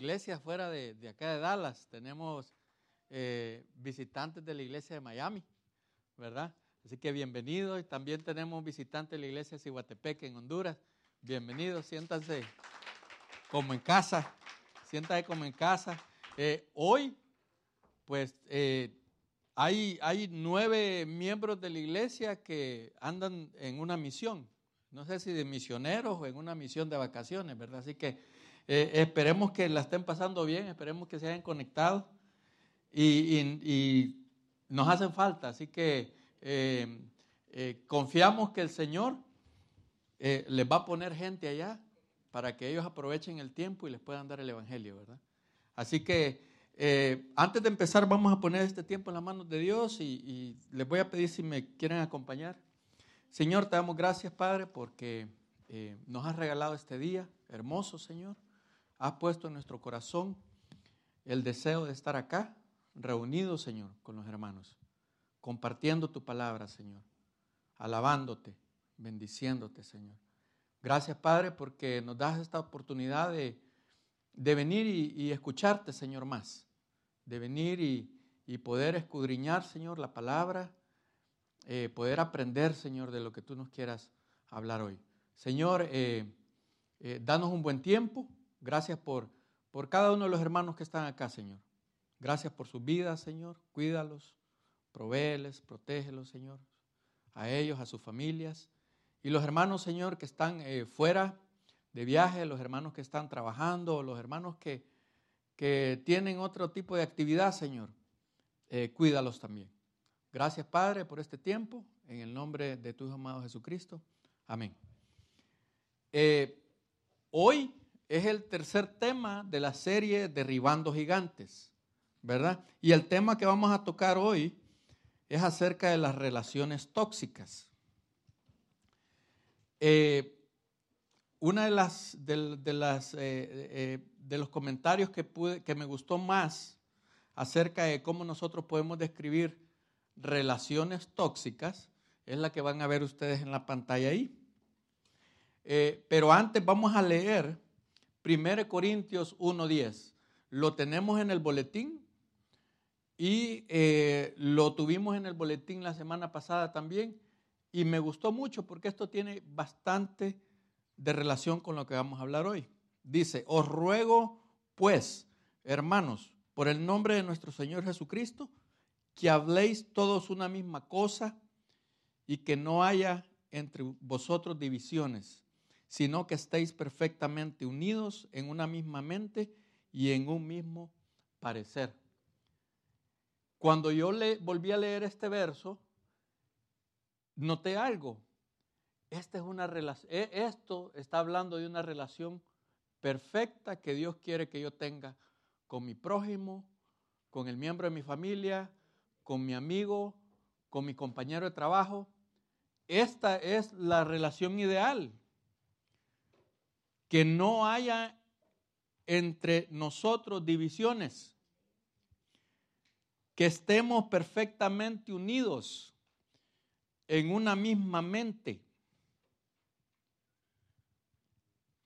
iglesia fuera de, acá de Dallas. Tenemos eh, visitantes de la iglesia de Miami, ¿verdad? Así que bienvenidos. Y también tenemos visitantes de la iglesia de Cihuatepec en Honduras. Bienvenidos, siéntanse como en casa. Siéntanse como en casa. Eh, hoy, pues, eh, hay, hay nueve miembros de la iglesia que andan en una misión. No sé si de misioneros o en una misión de vacaciones, ¿verdad? Así que eh, esperemos que la estén pasando bien, esperemos que se hayan conectado y, nos hacen falta. Así que eh, eh, confiamos que el Señor les va a poner gente allá para que ellos aprovechen el tiempo y les puedan dar el Evangelio, ¿verdad? Así que antes de empezar vamos a poner este tiempo en las manos de Dios y, y les voy a pedir si me quieren acompañar. Señor, te damos gracias, Padre, porque nos has regalado este día hermoso, Señor has puesto en nuestro corazón el deseo de estar acá, reunidos, Señor, con los hermanos, compartiendo tu palabra, Señor, alabándote, bendiciéndote, Señor. Gracias, Padre, porque nos das esta oportunidad de, venir y, escucharte, Señor, más, de venir y, poder escudriñar, Señor, la palabra, eh, poder aprender, Señor, de lo que tú nos quieras hablar hoy. Señor, eh, eh, danos un buen tiempo Gracias por, por cada uno de los hermanos que están acá, Señor. Gracias por sus vidas, Señor. Cuídalos, provéeles, protégelos, Señor. A ellos, a sus familias. Y los hermanos, Señor, que están eh, fuera de viaje, los hermanos que están trabajando, los hermanos que, que tienen otro tipo de actividad, Señor, eh, cuídalos también. Gracias, Padre, por este tiempo. En el nombre de tu Hijo amado Jesucristo. Amén. Eh, hoy es el tercer tema de la serie Derribando Gigantes, ¿verdad? Y el tema que vamos a tocar hoy es acerca de las relaciones tóxicas. Eh, una de las, de, las, eh, eh, de los comentarios que, pude, que me gustó más acerca de cómo nosotros podemos describir relaciones tóxicas es la que van a ver ustedes en la pantalla ahí. pero antes vamos a leer 1 Corintios 1.10. Lo tenemos en el boletín y eh, lo tuvimos en el boletín la semana pasada también y me gustó mucho porque esto tiene bastante de relación con lo que vamos a hablar hoy. Dice, os ruego pues, hermanos, por el nombre de nuestro Señor Jesucristo, que habléis todos una misma cosa y que no haya entre vosotros divisiones sino que estéis perfectamente unidos en una misma mente y en un mismo parecer. Cuando yo volví a leer este verso, noté algo. Esta es una e, esto está hablando de una relación perfecta que Dios quiere que yo tenga con mi prójimo, con el miembro de mi familia, con mi amigo, con mi compañero de trabajo. Esta es la relación ideal que no haya entre nosotros divisiones, que estemos perfectamente unidos en una misma mente.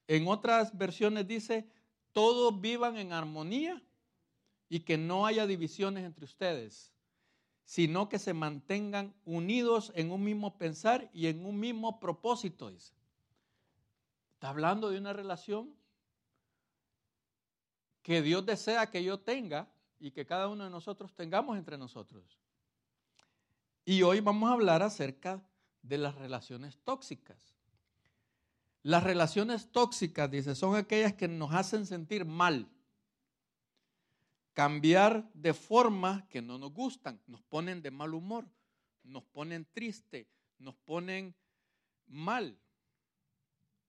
En otras versiones dice, todos vivan en armonía y que no haya divisiones entre ustedes, sino que se mantengan unidos en un mismo pensar y en un mismo propósito, dice. Está hablando de una relación que Dios desea que yo tenga y que cada uno de nosotros tengamos entre nosotros. Y hoy vamos a hablar acerca de las relaciones tóxicas. Las relaciones tóxicas, dice, son aquellas que nos hacen sentir mal, cambiar de forma que no nos gustan, nos ponen de mal humor, nos ponen triste, nos ponen mal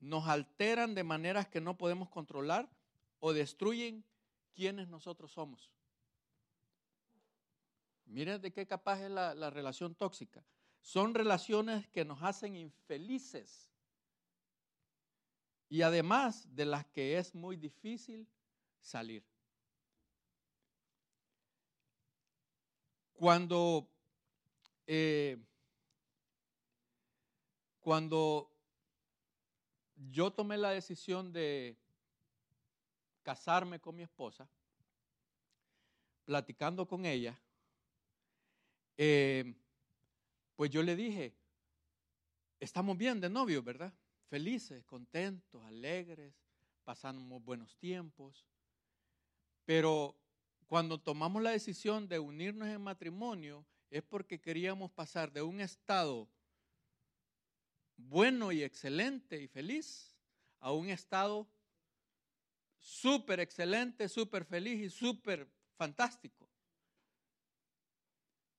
nos alteran de maneras que no podemos controlar o destruyen quienes nosotros somos. Miren de qué capaz es la, la relación tóxica. Son relaciones que nos hacen infelices y además de las que es muy difícil salir. Cuando, eh, cuando yo tomé la decisión de casarme con mi esposa, platicando con ella, eh, pues yo le dije, estamos bien de novios, ¿verdad? Felices, contentos, alegres, pasamos buenos tiempos, pero cuando tomamos la decisión de unirnos en matrimonio es porque queríamos pasar de un estado bueno y excelente y feliz a un estado súper excelente, súper feliz y súper fantástico.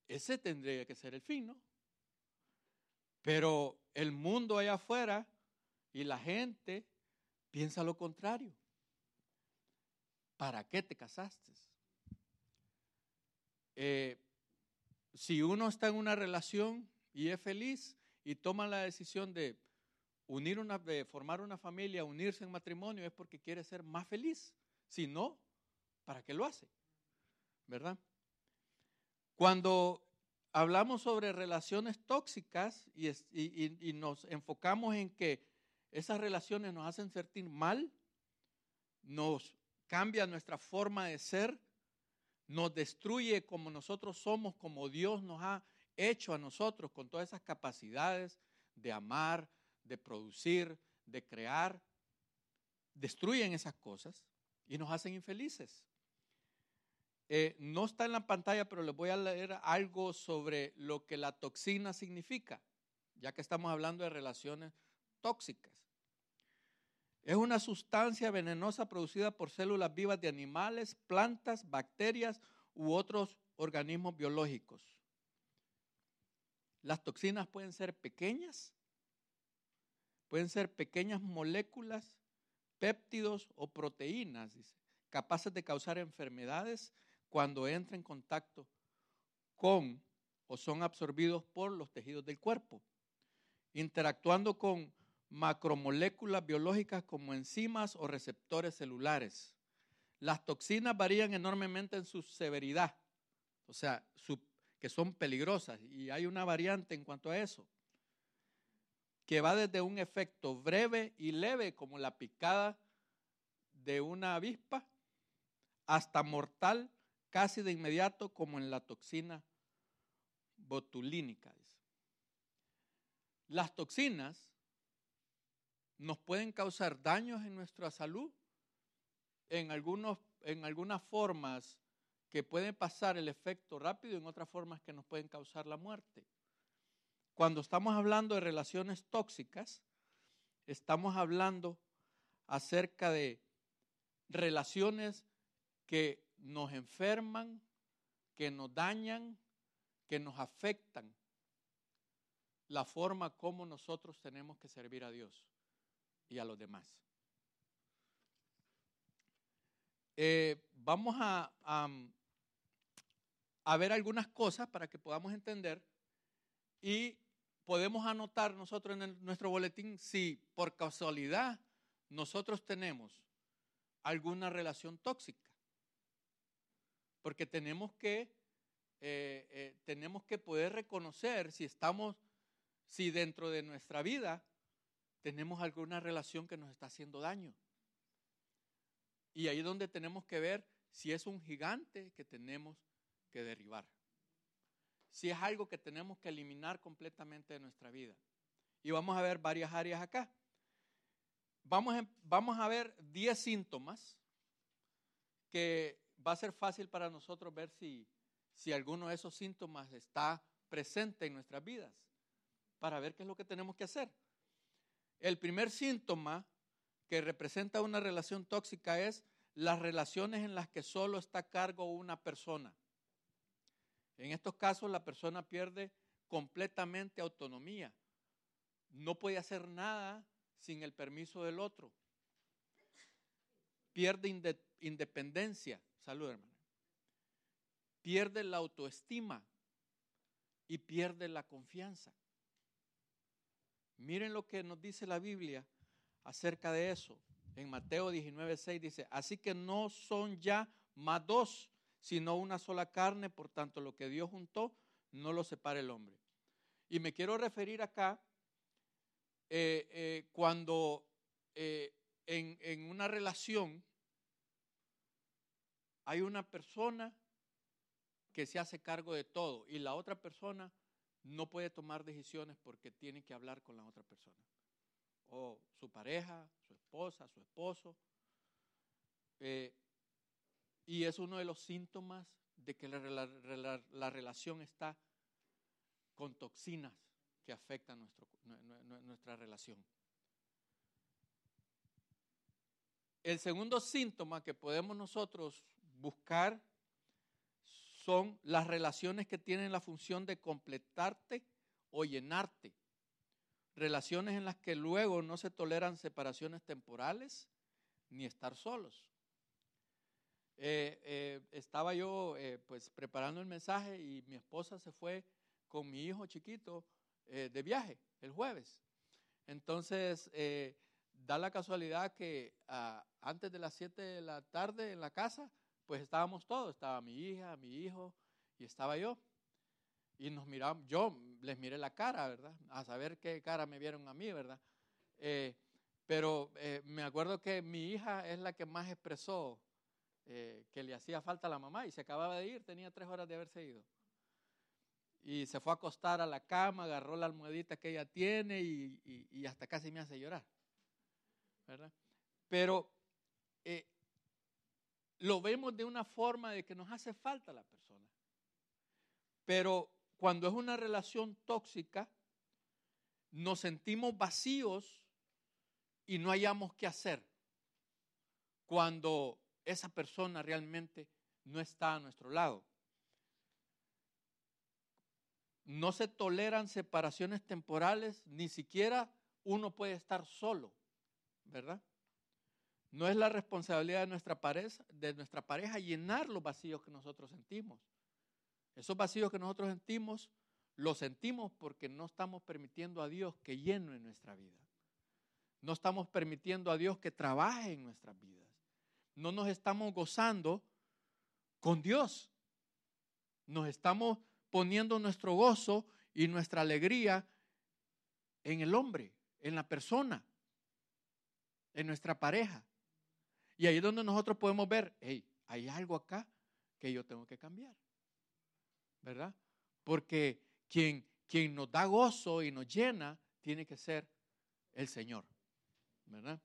Ese tendría que ser el fin, ¿no? Pero el mundo allá afuera y la gente piensa lo contrario. ¿Para qué te casaste? Eh, si uno está en una relación y es feliz y toma la decisión de unir una, de formar una familia, unirse en matrimonio, es porque quiere ser más feliz. Si no, ¿para qué lo hace? ¿Verdad? Cuando hablamos sobre relaciones tóxicas y, y, nos enfocamos en que esas relaciones nos hacen sentir mal, nos cambia nuestra forma de ser, nos destruye como nosotros somos, como Dios nos ha hecho a nosotros, con todas esas capacidades de amar, de producir, de crear, destruyen esas cosas y nos hacen infelices. Eh, no está en la pantalla, pero les voy a leer algo sobre lo que la toxina significa, ya que estamos hablando de relaciones tóxicas. Es una sustancia venenosa producida por células vivas de animales, plantas, bacterias u otros organismos biológicos. Las toxinas pueden ser pequeñas, pueden ser pequeñas moléculas, péptidos o proteínas, capaces de causar enfermedades cuando entran en contacto con o son absorbidos por los tejidos del cuerpo, interactuando con macromoléculas biológicas como enzimas o receptores celulares. Las toxinas varían enormemente en su severidad, o sea, que son peligrosas, y hay una variante en cuanto a eso, que va desde un efecto breve y leve, como la picada de una avispa, hasta mortal casi de inmediato, como en la toxina botulínica. Las toxinas nos pueden causar daños en nuestra salud en, algunos, en algunas formas que pueden pasar el efecto rápido en otras formas que nos pueden causar la muerte. Cuando estamos hablando de relaciones tóxicas, estamos hablando acerca de relaciones que nos enferman, que nos dañan, que nos afectan la forma como nosotros tenemos que servir a Dios y a los demás. Eh, vamos a, ver algunas cosas para que podamos entender y podemos anotar nosotros en nuestro boletín si por casualidad nosotros tenemos alguna relación tóxica. Porque tenemos que, eh, eh, tenemos que poder reconocer si estamos, si dentro de nuestra vida tenemos alguna relación que nos está haciendo daño. Y ahí es donde tenemos que ver si es un gigante que tenemos que derribar. Si es algo que tenemos que eliminar completamente de nuestra vida. Y vamos a ver varias áreas acá. Vamos a, a ver 10 síntomas que va a ser fácil para nosotros ver si, si alguno de esos síntomas está presente en nuestras vidas, para ver qué es lo que tenemos que hacer. El primer síntoma que representa una relación tóxica es las relaciones en las que solo está a cargo una persona. En estos casos la persona pierde completamente autonomía. No puede hacer nada sin el permiso del otro. Pierde independencia. Salud, hermano. Pierde la autoestima y pierde la confianza. Miren lo que nos dice la Biblia acerca de eso. En Mateo 19, 6 dice, así que no son ya más dos, sino una sola carne, por tanto lo que Dios juntó, no lo separa el hombre. Y me quiero referir acá eh, eh, cuando eh, en, una relación hay una persona que se hace cargo de todo y la otra persona no puede tomar decisiones porque tiene que hablar con la otra persona. O su pareja, su esposa, su esposo. Y es uno de los síntomas de que la, relación está con toxinas que afectan nuestro, nuestra relación. El segundo síntoma que podemos nosotros buscar son las relaciones que tienen la función de completarte o llenarte. Relaciones en las que luego no se toleran separaciones temporales ni estar solos. Eh, eh, estaba yo eh, pues preparando el mensaje y mi esposa se fue con mi hijo chiquito de viaje el jueves. Entonces, da la casualidad que ah, antes de las 7 de la tarde en la casa, pues estábamos todos, estaba mi hija, mi hijo y estaba yo. Y nos miramos, yo les miré la cara, ¿verdad? A saber qué cara me vieron a mí, ¿verdad? pero me acuerdo que mi hija es la que más expresó eh, que le hacía falta a la mamá y se acababa de ir, tenía tres horas de haberse ido. Y se fue a acostar a la cama, agarró la almohadita que ella tiene y, hasta casi me hace llorar. ¿verdad? Pero eh, lo vemos de una forma de que nos hace falta la persona. Pero cuando es una relación tóxica, nos sentimos vacíos y no hayamos qué hacer. Cuando esa persona realmente no está a nuestro lado. No se toleran separaciones temporales, ni siquiera uno puede estar solo, ¿verdad? No es la responsabilidad de nuestra, pareja, de nuestra pareja llenar los vacíos que nosotros sentimos. Esos vacíos que nosotros sentimos, los sentimos porque no estamos permitiendo a Dios que llene nuestra vida. No estamos permitiendo a Dios que trabaje en nuestras vidas no nos estamos gozando con Dios. Nos estamos poniendo nuestro gozo y nuestra alegría en el hombre, en la persona, en nuestra pareja. Y ahí es donde nosotros podemos ver, hey, hay algo acá que yo tengo que cambiar. ¿Verdad? Porque quien, quien nos da gozo y nos llena tiene que ser el Señor. ¿Verdad?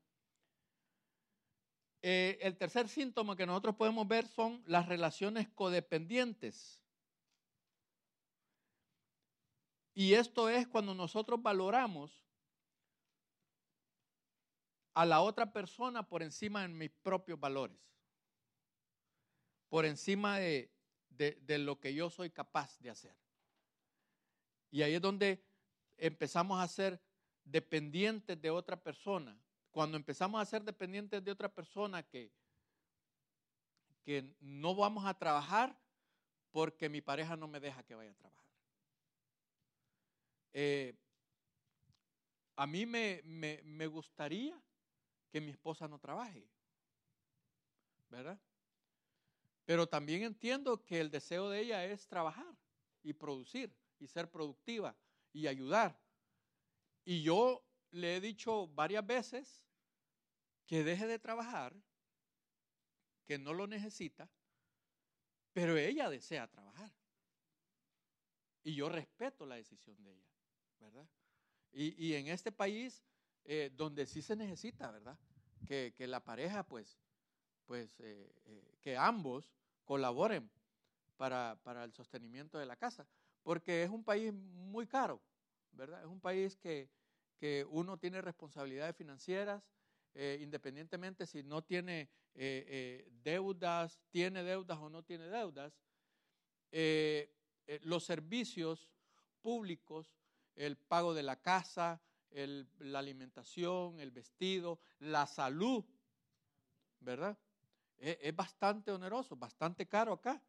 Eh, el tercer síntoma que nosotros podemos ver son las relaciones codependientes. Y esto es cuando nosotros valoramos a la otra persona por encima de mis propios valores, por encima de, de lo que yo soy capaz de hacer. Y ahí es donde empezamos a ser dependientes de otra persona cuando empezamos a ser dependientes de otra persona que, que no vamos a trabajar porque mi pareja no me deja que vaya a trabajar. Eh, a mí me, me, gustaría que mi esposa no trabaje, ¿verdad? Pero también entiendo que el deseo de ella es trabajar y producir y ser productiva y ayudar. Y yo le he dicho varias veces que deje de trabajar, que no lo necesita, pero ella desea trabajar. Y yo respeto la decisión de ella, ¿verdad? Y, en este país, eh, donde sí se necesita, ¿verdad? Que, la pareja, pues, pues eh, eh, que ambos colaboren para, para el sostenimiento de la casa, porque es un país muy caro, ¿verdad? Es un país que, que uno tiene responsabilidades financieras, eh, independientemente si no tiene eh, eh, deudas, tiene deudas o no tiene deudas, los servicios públicos, el pago de la casa, la alimentación, el vestido, la salud, ¿verdad? es bastante oneroso, bastante caro acá.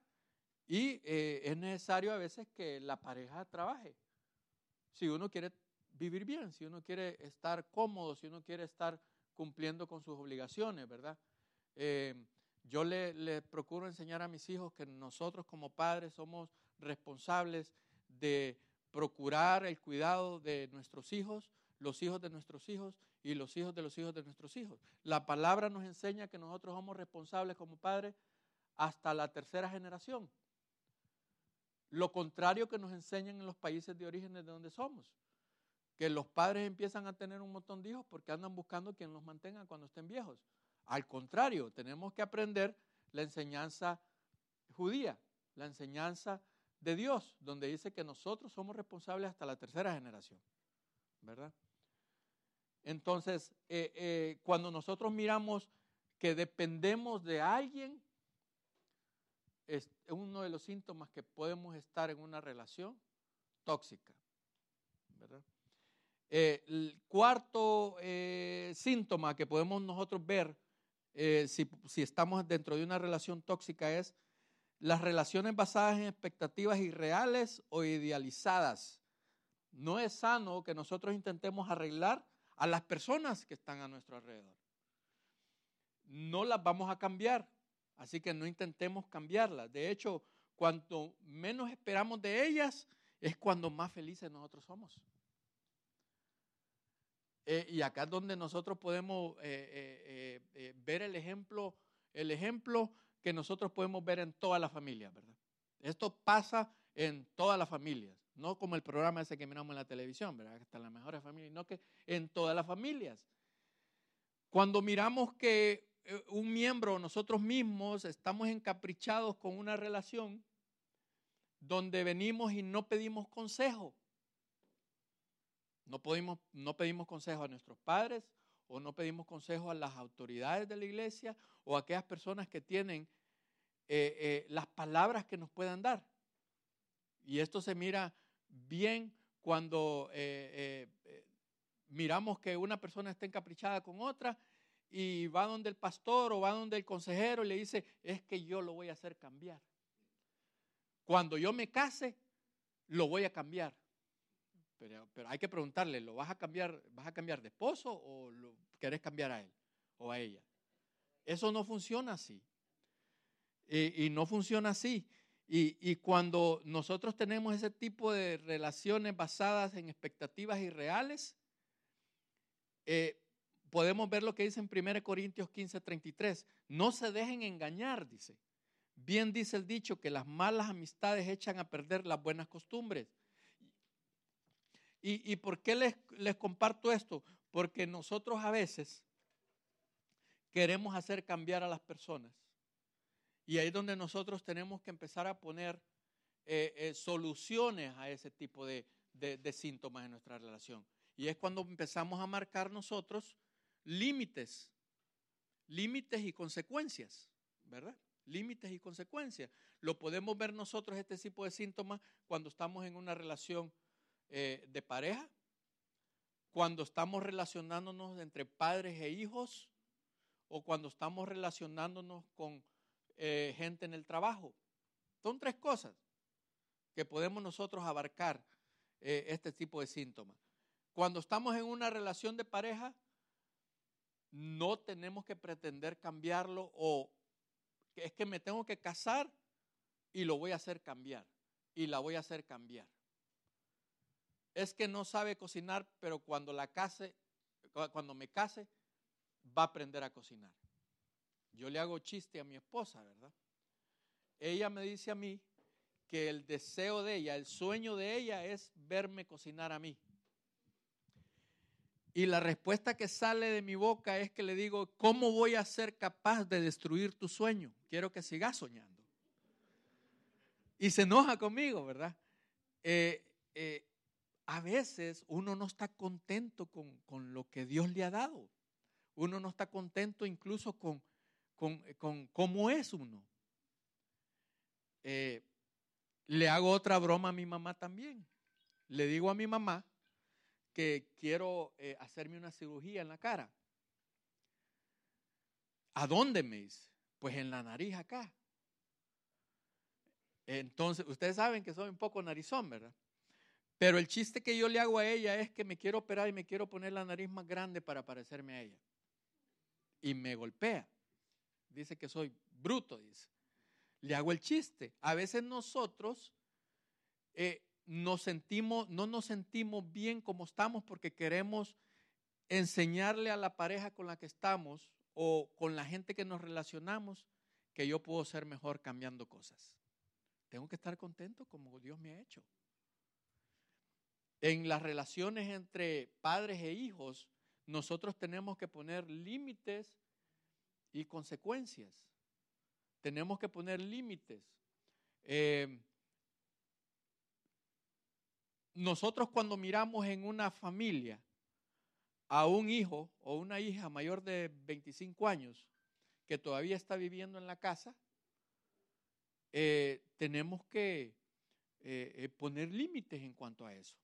Y es necesario a veces que la pareja trabaje. Si uno quiere vivir bien, si uno quiere estar cómodo, si uno quiere estar cumpliendo con sus obligaciones, ¿verdad? Eh, yo le, procuro enseñar a mis hijos que nosotros como padres somos responsables de procurar el cuidado de nuestros hijos, los hijos de nuestros hijos y los hijos de los hijos de nuestros hijos. La palabra nos enseña que nosotros somos responsables como padres hasta la tercera generación. Lo contrario que nos enseñan en los países de origen de donde somos, que los padres empiezan a tener un montón de hijos porque andan buscando quien los mantenga cuando estén viejos. Al contrario, tenemos que aprender la enseñanza judía, la enseñanza de Dios, donde dice que nosotros somos responsables hasta la tercera generación, ¿verdad? Entonces, eh, eh, cuando nosotros miramos que dependemos de alguien, es uno de los síntomas que podemos estar en una relación tóxica. ¿verdad? Eh, el cuarto síntoma que podemos nosotros ver si, si estamos dentro de una relación tóxica es las relaciones basadas en expectativas irreales o idealizadas. No es sano que nosotros intentemos arreglar a las personas que están a nuestro alrededor. No las vamos a cambiar, así que no intentemos cambiarlas. De hecho, cuanto menos esperamos de ellas, es cuando más felices nosotros somos. Eh, y acá es donde nosotros podemos eh, eh, ver el ejemplo, el ejemplo que nosotros podemos ver en todas las familias, ¿verdad? Esto pasa en todas las familias, no como el programa ese que miramos en la televisión, ¿verdad? Están las mejores familias, no que en todas las familias. Cuando miramos que un miembro, nosotros mismos, estamos encaprichados con una relación donde venimos y no pedimos consejo. No, podemos, no pedimos consejo a nuestros padres, o no pedimos consejo a las autoridades de la iglesia o a aquellas personas que tienen eh, eh, las palabras que nos puedan dar. Y esto se mira bien cuando eh, miramos que una persona está encaprichada con otra y va donde el pastor o va donde el consejero y le dice, es que yo lo voy a hacer cambiar. Cuando yo me case, lo voy a cambiar. Pero, hay que preguntarle, ¿lo vas a cambiar, vas a cambiar de esposo o lo querés cambiar a él o a ella? Eso no funciona así. Y, no funciona así. Y, cuando nosotros tenemos ese tipo de relaciones basadas en expectativas irreales, eh, podemos ver lo que dice en 1 Corintios 15, 33. No se dejen engañar, dice. Bien dice el dicho que las malas amistades echan a perder las buenas costumbres. ¿Y, por qué les, les comparto esto? Porque nosotros a veces queremos hacer cambiar a las personas. Y ahí es donde nosotros tenemos que empezar a poner eh, eh, soluciones a ese tipo de, de, síntomas en nuestra relación. Y es cuando empezamos a marcar nosotros límites, límites y consecuencias, ¿verdad? Límites y consecuencias. Lo podemos ver nosotros este tipo de síntomas cuando estamos en una relación eh, de pareja, cuando estamos relacionándonos entre padres e hijos o cuando estamos relacionándonos con eh, gente en el trabajo. Son tres cosas que podemos nosotros abarcar eh, este tipo de síntomas. Cuando estamos en una relación de pareja, no tenemos que pretender cambiarlo o es que me tengo que casar y lo voy a hacer cambiar y la voy a hacer cambiar es que no sabe cocinar, pero cuando la case, cuando me case, va a aprender a cocinar. Yo le hago chiste a mi esposa, ¿verdad? Ella me dice a mí que el deseo de ella, el sueño de ella es verme cocinar a mí. Y la respuesta que sale de mi boca es que le digo, ¿cómo voy a ser capaz de destruir tu sueño? Quiero que sigas soñando. Y se enoja conmigo, ¿verdad? Eh, eh, a veces uno no está contento con, lo que Dios le ha dado. Uno no está contento incluso con, con, cómo es uno. Eh, le hago otra broma a mi mamá también. Le digo a mi mamá que quiero eh, hacerme una cirugía en la cara. ¿A dónde me dice? Pues en la nariz acá. Entonces, ustedes saben que soy un poco narizón, ¿verdad? Pero el chiste que yo le hago a ella es que me quiero operar y me quiero poner la nariz más grande para parecerme a ella. Y me golpea. Dice que soy bruto, dice. Le hago el chiste. A veces nosotros eh, nos sentimos, no nos sentimos bien como estamos porque queremos enseñarle a la pareja con la que estamos o con la gente que nos relacionamos que yo puedo ser mejor cambiando cosas. Tengo que estar contento como Dios me ha hecho. En las relaciones entre padres e hijos, nosotros tenemos que poner límites y consecuencias. Tenemos que poner límites. Eh, nosotros cuando miramos en una familia a un hijo o una hija mayor de 25 años que todavía está viviendo en la casa, eh, tenemos que eh, poner límites en cuanto a eso,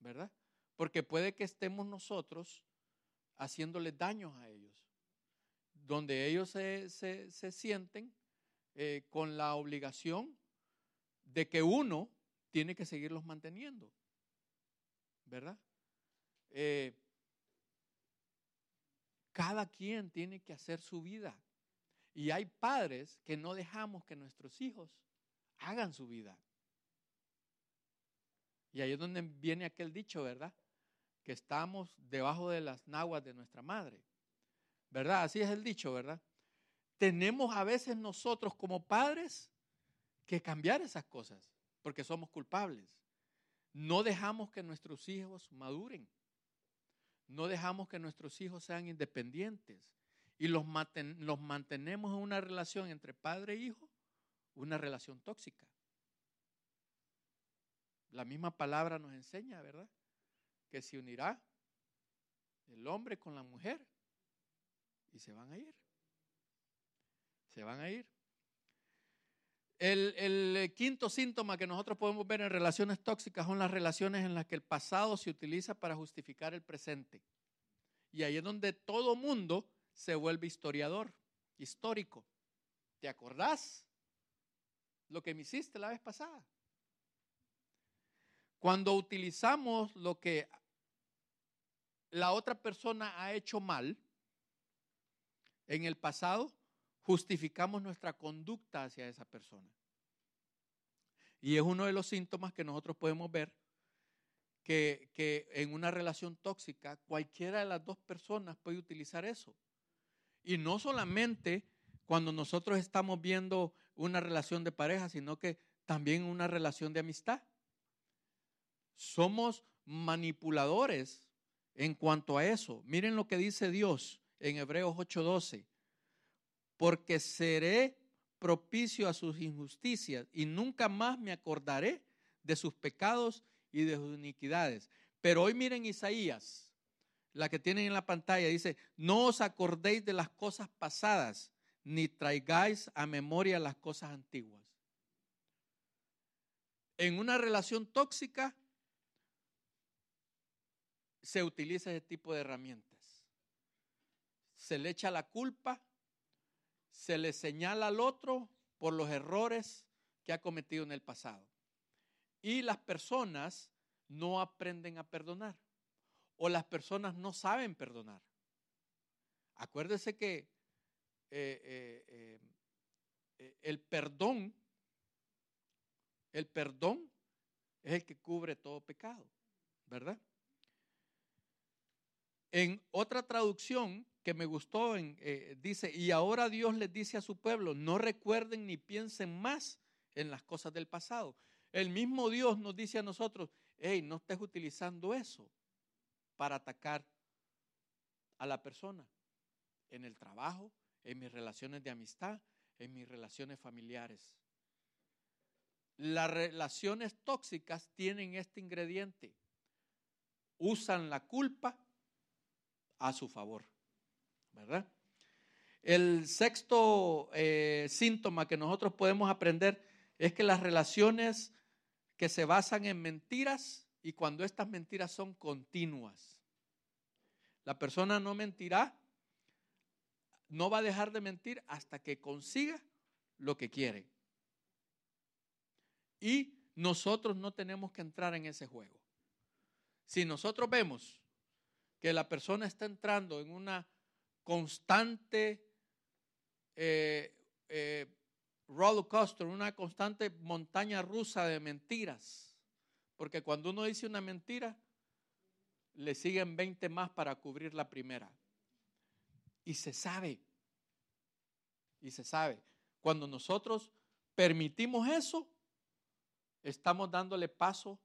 ¿verdad? Porque puede que estemos nosotros haciéndoles daños a ellos donde ellos se, sienten eh, con la obligación de que uno tiene que seguirlos manteniendo, ¿verdad? Eh, cada quien tiene que hacer su vida. Y hay padres que no dejamos que nuestros hijos hagan su vida. Y ahí es donde viene aquel dicho, ¿verdad? Que estamos debajo de las naguas de nuestra madre. ¿verdad? Así es el dicho, ¿verdad? Tenemos a veces nosotros como padres que cambiar esas cosas, porque somos culpables. No dejamos que nuestros hijos maduren. No dejamos que nuestros hijos sean independientes. Y los, mantenemos en una relación entre padre e hijo, una relación tóxica. La misma palabra nos enseña, ¿verdad? Que se unirá el hombre con la mujer y se van a ir. Se van a ir. El, quinto síntoma que nosotros podemos ver en relaciones tóxicas son las relaciones en las que el pasado se utiliza para justificar el presente. Y ahí es donde todo mundo se vuelve historiador, histórico. ¿Te acordás lo que me hiciste la vez pasada? Cuando utilizamos lo que la otra persona ha hecho mal, en el pasado, justificamos nuestra conducta hacia esa persona. Y es uno de los síntomas que nosotros podemos ver que, que, en una relación tóxica cualquiera de las dos personas puede utilizar eso. Y no solamente cuando nosotros estamos viendo una relación de pareja, sino que también una relación de amistad. Somos manipuladores en cuanto a eso. Miren lo que dice Dios en Hebreos 8:12, porque seré propicio a sus injusticias y nunca más me acordaré de sus pecados y de sus iniquidades. Pero hoy miren Isaías, la que tienen en la pantalla, dice, no os acordéis de las cosas pasadas, ni traigáis a memoria las cosas antiguas. En una relación tóxica se utiliza ese tipo de herramientas se le echa la culpa, se le señala al otro por los errores que ha cometido en el pasado. Y las personas no aprenden a perdonar o las personas no saben perdonar. Acuérdese que eh, eh, eh, el perdón, el perdón es el que cubre todo pecado, ¿verdad? En otra traducción que me gustó, eh, dice, y ahora Dios les dice a su pueblo, no recuerden ni piensen más en las cosas del pasado. El mismo Dios nos dice a nosotros, hey, no estés utilizando eso para atacar a la persona en el trabajo, en mis relaciones de amistad, en mis relaciones familiares. Las relaciones tóxicas tienen este ingrediente. Usan la culpa a su favor. ¿verdad? El sexto eh, síntoma que nosotros podemos aprender es que las relaciones que se basan en mentiras y cuando estas mentiras son continuas. La persona no mentirá, no va a dejar de mentir hasta que consiga lo que quiere. Y nosotros no tenemos que entrar en ese juego. Si nosotros vemos que la persona está entrando en una constante eh, eh, roller coaster, una constante montaña rusa de mentiras. Porque cuando uno dice una mentira, le siguen 20 más para cubrir la primera. Y se sabe. y se sabe. Cuando nosotros permitimos eso, estamos dándole paso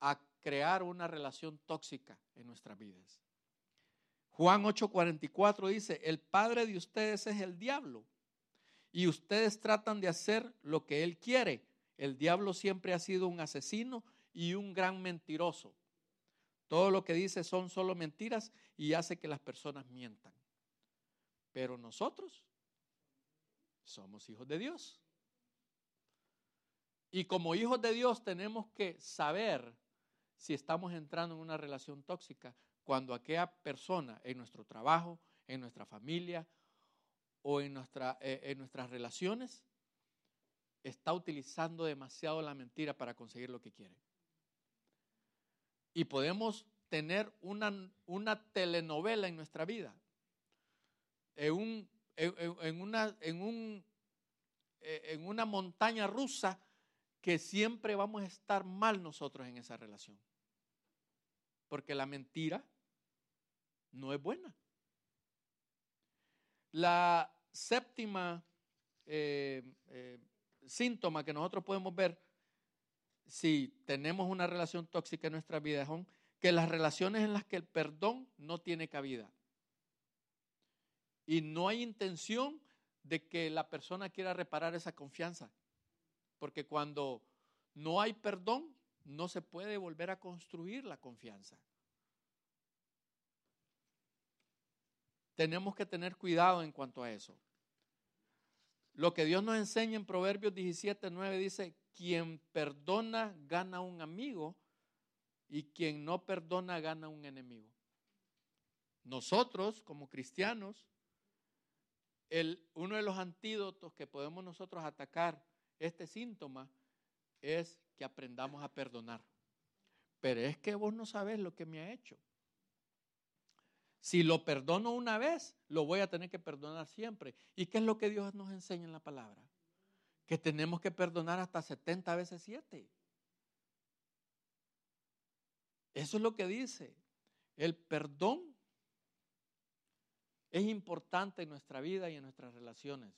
a crear una relación tóxica en nuestras vidas. Juan 8:44 dice, el padre de ustedes es el diablo y ustedes tratan de hacer lo que él quiere. El diablo siempre ha sido un asesino y un gran mentiroso. Todo lo que dice son solo mentiras y hace que las personas mientan. Pero nosotros somos hijos de Dios. Y como hijos de Dios tenemos que saber si estamos entrando en una relación tóxica cuando aquella persona en nuestro trabajo, en nuestra familia o en, nuestra, eh, en nuestras relaciones está utilizando demasiado la mentira para conseguir lo que quiere. Y podemos tener una, una telenovela en nuestra vida, en, en, una, en, un, eh, en una montaña rusa que siempre vamos a estar mal nosotros en esa relación. Porque la mentira no es buena. La séptima eh, eh, síntoma que nosotros podemos ver si tenemos una relación tóxica en nuestra vida son que las relaciones en las que el perdón no tiene cabida. Y no hay intención de que la persona quiera reparar esa confianza. Porque cuando no hay perdón, no se puede volver a construir la confianza. Tenemos que tener cuidado en cuanto a eso. Lo que Dios nos enseña en Proverbios 17, 9 dice, quien perdona gana un amigo y quien no perdona gana un enemigo. Nosotros, como cristianos, uno de los antídotos que podemos nosotros atacar este síntoma es que aprendamos a perdonar. Pero es que vos no sabes lo que me ha hecho. Si lo perdono una vez, lo voy a tener que perdonar siempre. ¿Y qué es lo que Dios nos enseña en la palabra? Que tenemos que perdonar hasta 70 veces 7. Eso es lo que dice. El perdón es importante en nuestra vida y en nuestras relaciones.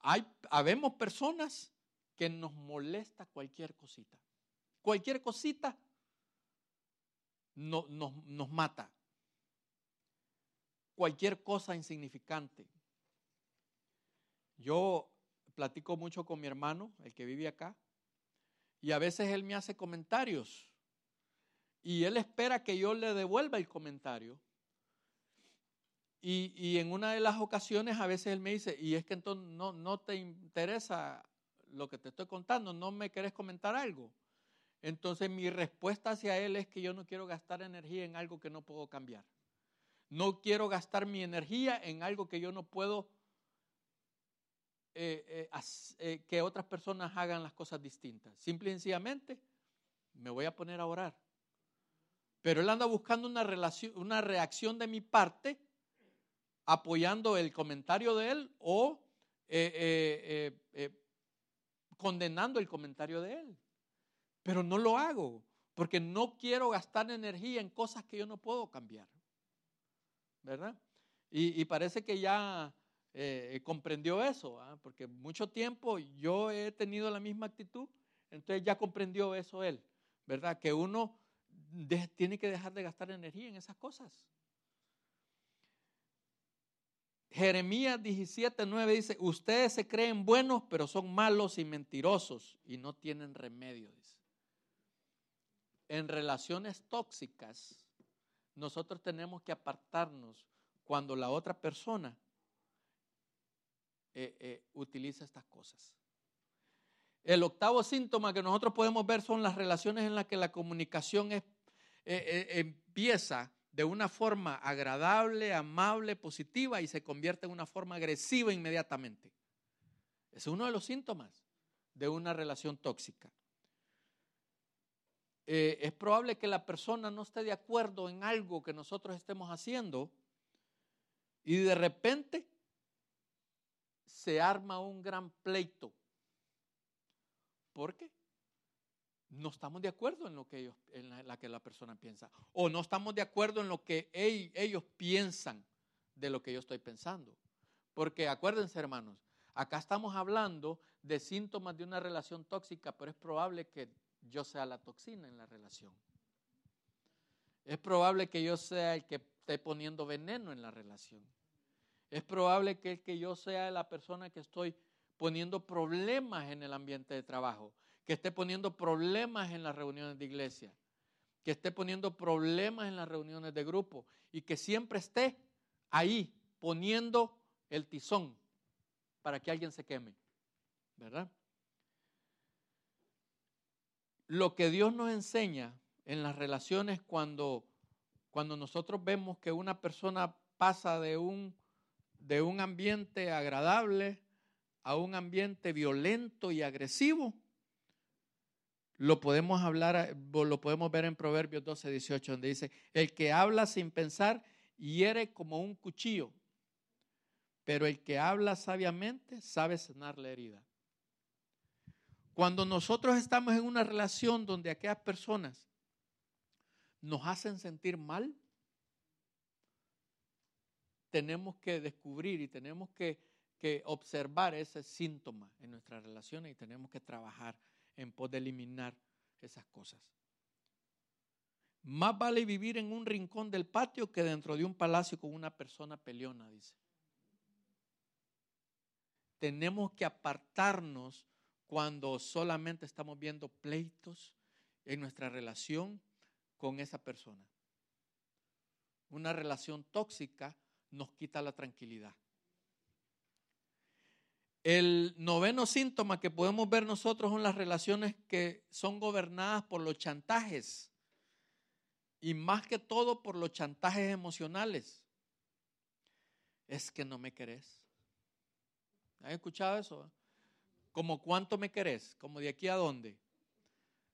Hay, habemos personas que nos molesta cualquier cosita. Cualquier cosita no, nos mata cualquier cosa insignificante. Yo platico mucho con mi hermano, el que vive acá, y a veces él me hace comentarios y él espera que yo le devuelva el comentario. Y, en una de las ocasiones a veces él me dice, y es que entonces no, no te interesa lo que te estoy contando, no me querés comentar algo. Entonces mi respuesta hacia él es que yo no quiero gastar energía en algo que no puedo cambiar. No quiero gastar mi energía en algo que yo no puedo eh, eh, eh, que otras personas hagan las cosas distintas. Simple y sencillamente me voy a poner a orar. Pero él anda buscando una, relación, una reacción de mi parte, apoyando el comentario de él o condenando el comentario de él. Pero no lo hago porque no quiero gastar energía en cosas que yo no puedo cambiar. ¿Verdad? Y, parece que ya eh, comprendió eso, ¿ah? porque mucho tiempo yo he tenido la misma actitud, entonces ya comprendió eso él, ¿verdad? Que uno tiene que dejar de gastar energía en esas cosas. Jeremías 17, 9 dice, ustedes se creen buenos, pero son malos y mentirosos y no tienen remedio. En relaciones tóxicas, nosotros tenemos que apartarnos cuando la otra persona eh, eh, utiliza estas cosas. El octavo síntoma que nosotros podemos ver son las relaciones en las que la comunicación eh, empieza de una forma agradable, amable, positiva y se convierte en una forma agresiva inmediatamente. Es uno de los síntomas de una relación tóxica. Eh, es probable que la persona no esté de acuerdo en algo que nosotros estemos haciendo y de repente se arma un gran pleito. ¿Por qué? No estamos de acuerdo en lo que ellos, en la, que la persona piensa. O no estamos de acuerdo en lo que ellos piensan de lo que yo estoy pensando. Porque acuérdense, hermanos, acá estamos hablando de síntomas de una relación tóxica, pero es probable que yo sea la toxina en la relación. Es probable que yo sea el que esté poniendo veneno en la relación. Es probable que, que yo sea la persona que estoy poniendo problemas en el ambiente de trabajo, que esté poniendo problemas en las reuniones de iglesia, que esté poniendo problemas en las reuniones de grupo y que siempre esté ahí poniendo el tizón para que alguien se queme, ¿verdad? Lo que Dios nos enseña en las relaciones cuando, cuando nosotros vemos que una persona pasa de un, de un ambiente agradable a un ambiente violento y agresivo, lo podemos hablar, lo podemos ver en Proverbios 12, 18, donde dice, el que habla sin pensar hiere como un cuchillo, pero el que habla sabiamente sabe sanar la herida. Cuando nosotros estamos en una relación donde aquellas personas nos hacen sentir mal, tenemos que descubrir y tenemos que observar ese síntoma en nuestras relaciones y tenemos que trabajar en poder eliminar esas cosas. Más vale vivir en un rincón del patio que dentro de un palacio con una persona peleona, dice. Tenemos que apartarnos cuando solamente estamos viendo pleitos en nuestra relación con esa persona. Una relación tóxica nos quita la tranquilidad. El noveno síntoma que podemos ver nosotros son las relaciones que son gobernadas por los chantajes y más que todo por los chantajes emocionales. Es que no me querés. ¿Has escuchado eso? Como cuánto me querés, como de aquí a dónde.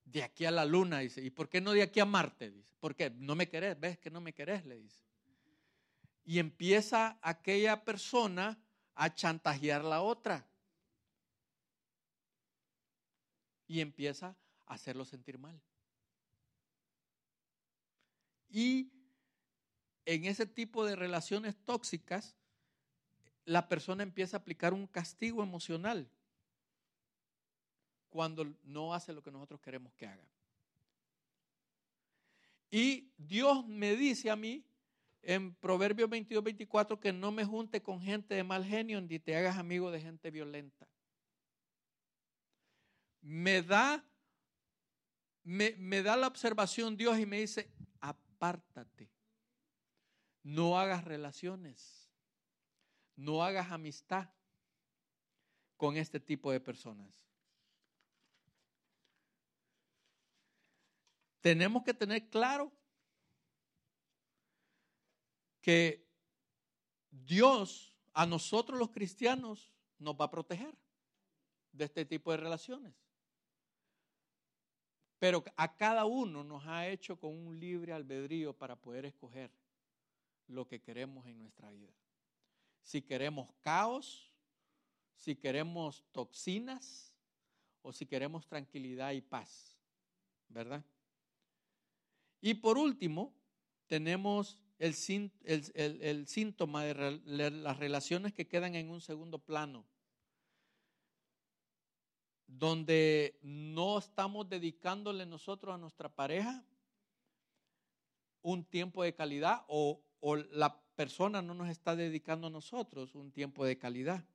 De aquí a la luna, dice. ¿Y por qué no de aquí a Marte? Dice. ¿Por qué? No me querés, ves que no me querés, le dice. Y empieza aquella persona a chantajear la otra. Y empieza a hacerlo sentir mal. Y en ese tipo de relaciones tóxicas, la persona empieza a aplicar un castigo emocional cuando no hace lo que nosotros queremos que haga. Y Dios me dice a mí en Proverbios 22, 24 que no me junte con gente de mal genio ni te hagas amigo de gente violenta. Me da, me, me da la observación Dios y me dice, apártate. No hagas relaciones. No hagas amistad con este tipo de personas. Tenemos que tener claro que Dios a nosotros los cristianos nos va a proteger de este tipo de relaciones. Pero a cada uno nos ha hecho con un libre albedrío para poder escoger lo que queremos en nuestra vida. Si queremos caos, si queremos toxinas o si queremos tranquilidad y paz, ¿verdad? Y por último, tenemos el, síntoma de las relaciones que quedan en un segundo plano, donde no estamos dedicándole nosotros a nuestra pareja un tiempo de calidad o, o la persona no nos está dedicando a nosotros un tiempo de calidad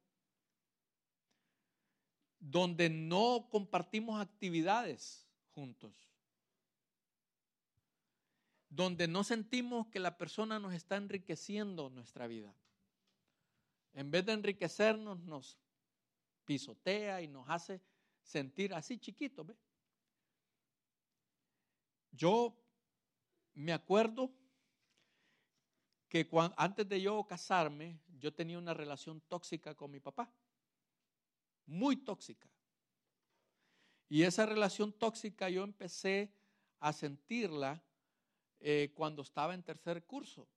donde no compartimos actividades juntos donde no sentimos que la persona nos está enriqueciendo nuestra vida. En vez de enriquecernos, nos pisotea y nos hace sentir así chiquito. ¿ve? Yo me acuerdo que antes de yo casarme, yo tenía una relación tóxica con mi papá, muy tóxica. Y esa relación tóxica yo empecé a sentirla eh, cuando estaba en tercer curso.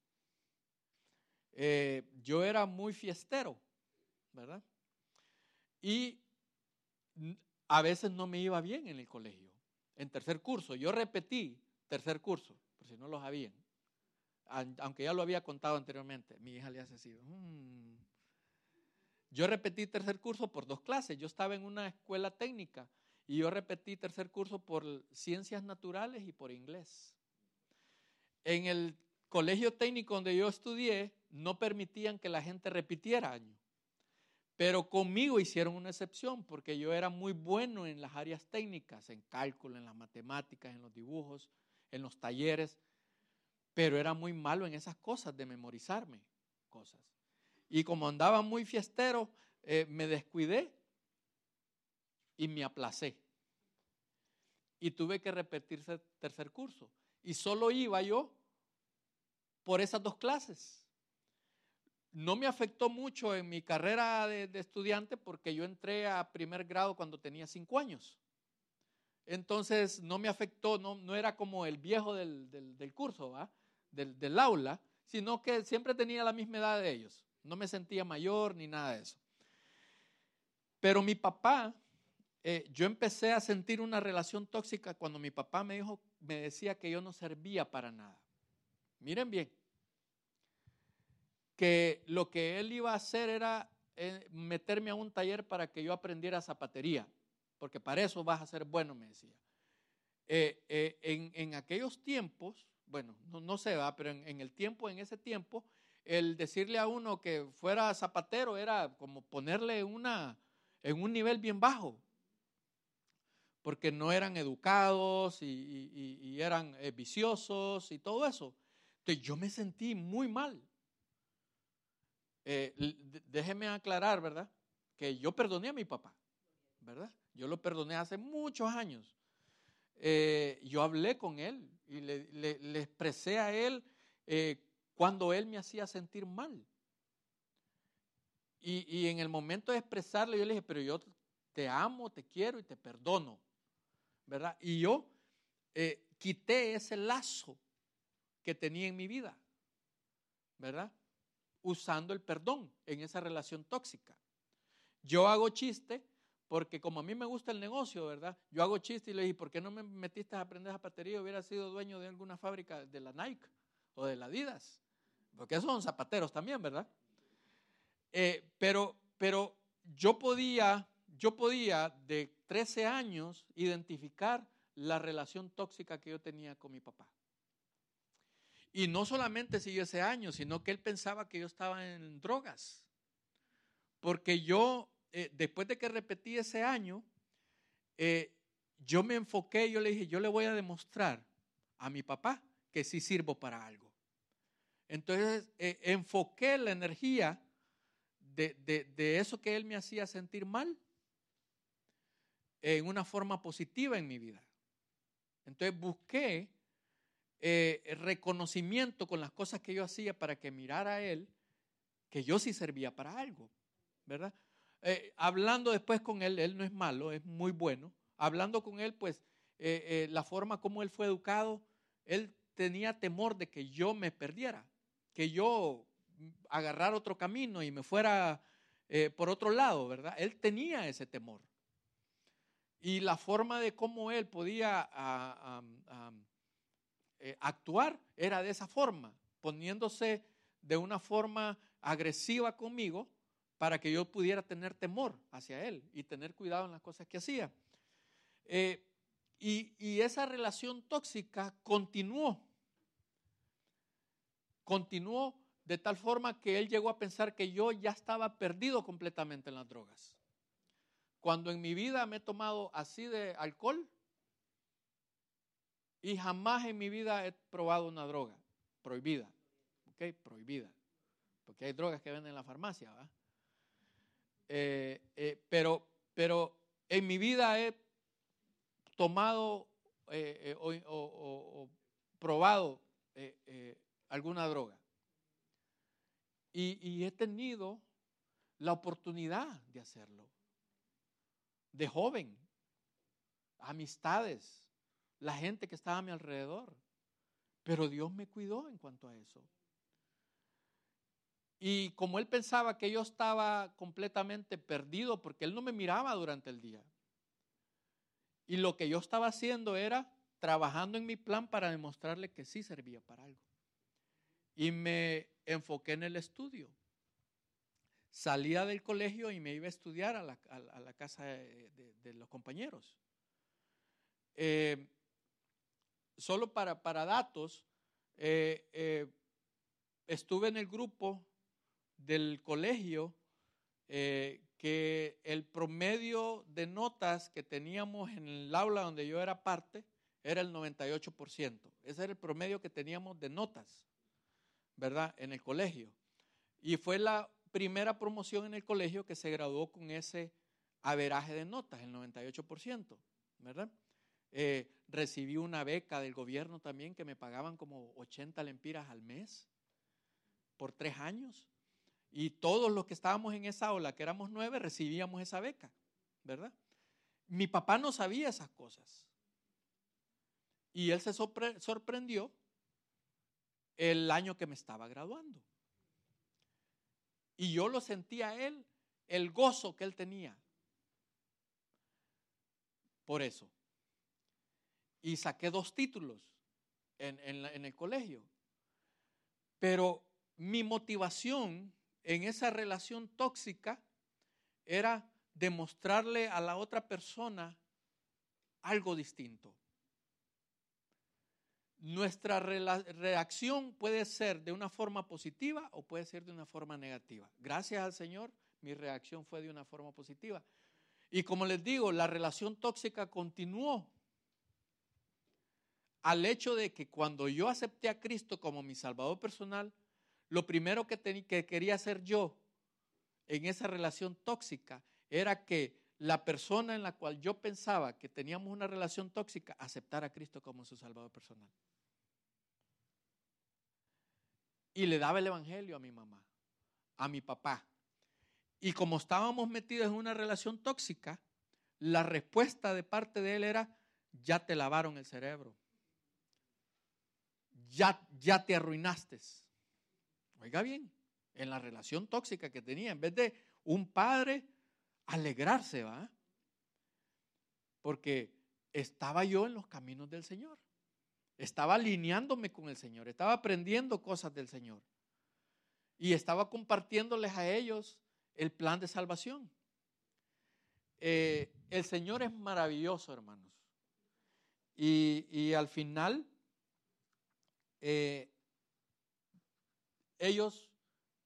Eh, yo era muy fiestero, ¿verdad? Y a veces no me iba bien en el colegio, en tercer curso. Yo repetí tercer curso, por si no lo sabían, aunque ya lo había contado anteriormente. Mi hija le hace así, mm". Yo repetí tercer curso por dos clases. Yo estaba en una escuela técnica y yo repetí tercer curso por ciencias naturales y por inglés. En el colegio técnico donde yo estudié, no permitían que la gente repitiera año. Pero conmigo hicieron una excepción porque yo era muy bueno en las áreas técnicas, en cálculo, en las matemáticas, en los dibujos, en los talleres, pero era muy malo en esas cosas de memorizarme cosas. Y como andaba muy fiestero, eh, me descuidé y me aplacé. Y tuve que repetir tercer curso. Y solo iba yo por esas dos clases no me afectó mucho en mi carrera de, estudiante porque yo entré a primer grado cuando tenía cinco años. Entonces no me afectó, no, no era como el viejo del, curso, Del, del, aula, sino que siempre tenía la misma edad de ellos. No me sentía mayor ni nada de eso. Pero mi papá, eh, yo empecé a sentir una relación tóxica cuando mi papá me, dijo, me decía que yo no servía para nada. Miren bien, que lo que él iba a hacer era eh, meterme a un taller para que yo aprendiera zapatería, porque para eso vas a ser bueno, me decía. Eh, eh, en, aquellos tiempos, bueno, no, no sé, va, pero en, el tiempo, en ese tiempo, el decirle a uno que fuera zapatero era como ponerle una, en un nivel bien bajo, porque no eran educados y, eran viciosos y todo eso. Entonces yo me sentí muy mal. Eh, déjeme aclarar, ¿verdad? Que yo perdoné a mi papá, ¿verdad? Yo lo perdoné hace muchos años. Eh, yo hablé con él y le, expresé a él eh, cuando él me hacía sentir mal. Y, en el momento de expresarle, yo le dije, pero yo te amo, te quiero y te perdono, ¿verdad? Y yo quité ese lazo que tenía en mi vida, ¿verdad? usando el perdón en esa relación tóxica. Yo hago chiste porque como a mí me gusta el negocio, ¿verdad? Yo hago chiste y le dije, ¿por qué no me metiste a aprender zapatería? Hubiera sido dueño de alguna fábrica de la Nike o de la Adidas. Porque esos son zapateros también, ¿verdad? Eh, pero, pero yo podía, yo podía de 13 años identificar la relación tóxica que yo tenía con mi papá. Y no solamente siguió ese año, sino que él pensaba que yo estaba en drogas. Porque yo, eh, después de que repetí ese año, eh, yo me enfoqué, yo le dije, yo le voy a demostrar a mi papá que sí sirvo para algo. Entonces, eh, enfoqué la energía de, de eso que él me hacía sentir mal en una forma positiva en mi vida. Entonces busqué eh, reconocimiento con las cosas que yo hacía para que mirara a él que yo sí servía para algo, ¿verdad? Eh, hablando después con él, él no es malo, es muy bueno. Hablando con él, pues eh, la forma como él fue educado, él tenía temor de que yo me perdiera, que yo agarrara otro camino y me fuera por otro lado, ¿verdad? Él tenía ese temor. Y la forma de cómo él podía a, eh, actuar era de esa forma, poniéndose de una forma agresiva conmigo para que yo pudiera tener temor hacia él y tener cuidado en las cosas que hacía. Eh, y esa relación tóxica continuó. Continuó de tal forma que él llegó a pensar que yo ya estaba perdido completamente en las drogas. Cuando en mi vida me he tomado así de alcohol, y jamás en mi vida he probado una droga prohibida. ¿Ok? Prohibida. Porque hay drogas que venden en la farmacia, ¿va? Eh, eh, pero, pero en mi vida he tomado eh, o, probado alguna droga. y he tenido la oportunidad de hacerlo. De joven, amistades, la gente que estaba a mi alrededor. Pero Dios me cuidó en cuanto a eso. Y como él pensaba que yo estaba completamente perdido porque él no me miraba durante el día. Y lo que yo estaba haciendo era trabajando en mi plan para demostrarle que sí servía para algo. Y me enfoqué en el estudio. Salía del colegio y me iba a estudiar a la, casa de, los compañeros. Eh, solo para, para datos, eh, eh, estuve en el grupo del colegio que el promedio de notas que teníamos en el aula donde yo era parte era el 98%. Ese era el promedio que teníamos de notas, ¿verdad? En el colegio. Y fue la primera promoción en el colegio que se graduó con ese averaje de notas, el 98%, ¿verdad? Eh, recibí una beca del gobierno también que me pagaban como 80 lempiras al mes por tres años. Y todos los que estábamos en esa ola, que éramos nueve, recibíamos esa beca, ¿verdad? Mi papá no sabía esas cosas. Y él se sorprendió el año que me estaba graduando. Y yo lo sentía a él, el gozo que él tenía. Por eso. Y saqué dos títulos en, en el colegio. Pero mi motivación en esa relación tóxica era demostrarle a la otra persona algo distinto. Nuestra reacción puede ser de una forma positiva o puede ser de una forma negativa. Gracias al Señor, mi reacción fue de una forma positiva. Y como les digo, la relación tóxica continuó al hecho de que cuando yo acepté a Cristo como mi Salvador personal, lo primero que, que quería hacer yo en esa relación tóxica era que la persona en la cual yo pensaba que teníamos una relación tóxica aceptara a Cristo como su Salvador personal. Y le daba el Evangelio a mi mamá, a mi papá. Y como estábamos metidos en una relación tóxica, la respuesta de parte de él era, ya te lavaron el cerebro, ya, ya te arruinaste. Oiga bien, en la relación tóxica que tenía, en vez de un padre alegrarse, ¿va? Porque estaba yo en los caminos del Señor. Estaba alineándome con el Señor, estaba aprendiendo cosas del Señor. Y estaba compartiéndoles a ellos el plan de salvación. Eh, el Señor es maravilloso, hermanos. Y, al final, eh, ellos,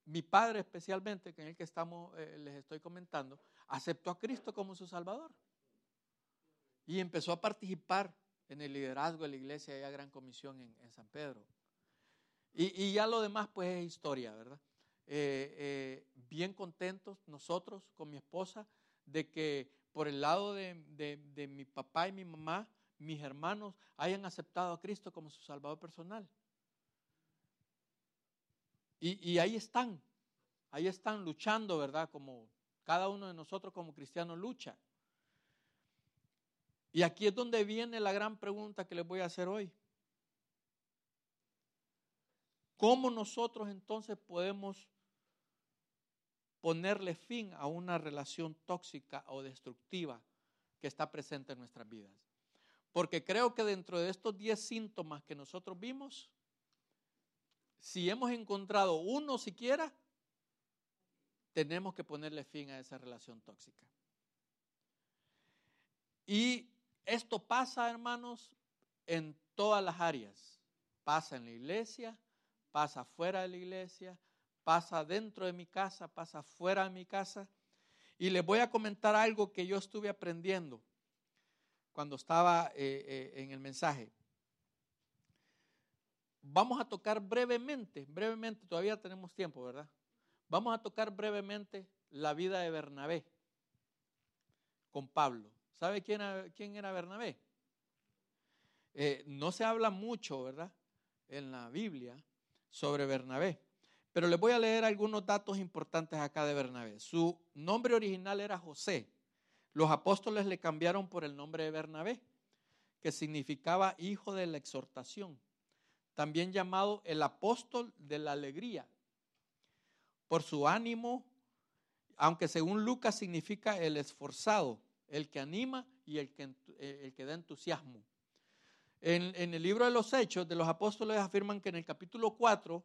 mi padre especialmente, que en el que estamos, eh, les estoy comentando, aceptó a Cristo como su Salvador. Y empezó a participar en el liderazgo de la iglesia de Gran Comisión en, San Pedro. Y, ya lo demás pues es historia, ¿verdad? Eh, eh, bien contentos nosotros con mi esposa de que por el lado de, de mi papá y mi mamá, mis hermanos hayan aceptado a Cristo como su Salvador personal. Y, ahí están, ahí están luchando, ¿verdad? Como cada uno de nosotros como cristianos lucha. Y aquí es donde viene la gran pregunta que les voy a hacer hoy. ¿Cómo nosotros entonces podemos ponerle fin a una relación tóxica o destructiva que está presente en nuestras vidas? Porque creo que dentro de estos 10 síntomas que nosotros vimos, si hemos encontrado uno siquiera, tenemos que ponerle fin a esa relación tóxica. Y esto pasa, hermanos, en todas las áreas. Pasa en la iglesia, pasa fuera de la iglesia, pasa dentro de mi casa, pasa fuera de mi casa. Y les voy a comentar algo que yo estuve aprendiendo cuando estaba eh, eh, en el mensaje vamos a tocar brevemente, brevemente, todavía tenemos tiempo, ¿verdad? Vamos a tocar brevemente la vida de Bernabé con Pablo. ¿Sabe quién era, quién era Bernabé? Eh, no se habla mucho, ¿verdad? En la Biblia sobre Bernabé. Pero les voy a leer algunos datos importantes acá de Bernabé. Su nombre original era José. Los apóstoles le cambiaron por el nombre de Bernabé, que significaba hijo de la exhortación también llamado el apóstol de la alegría, por su ánimo, aunque según Lucas significa el esforzado, el que anima y el que, el que da entusiasmo. En, en, el libro de los Hechos de los Apóstoles afirman que en el capítulo 4,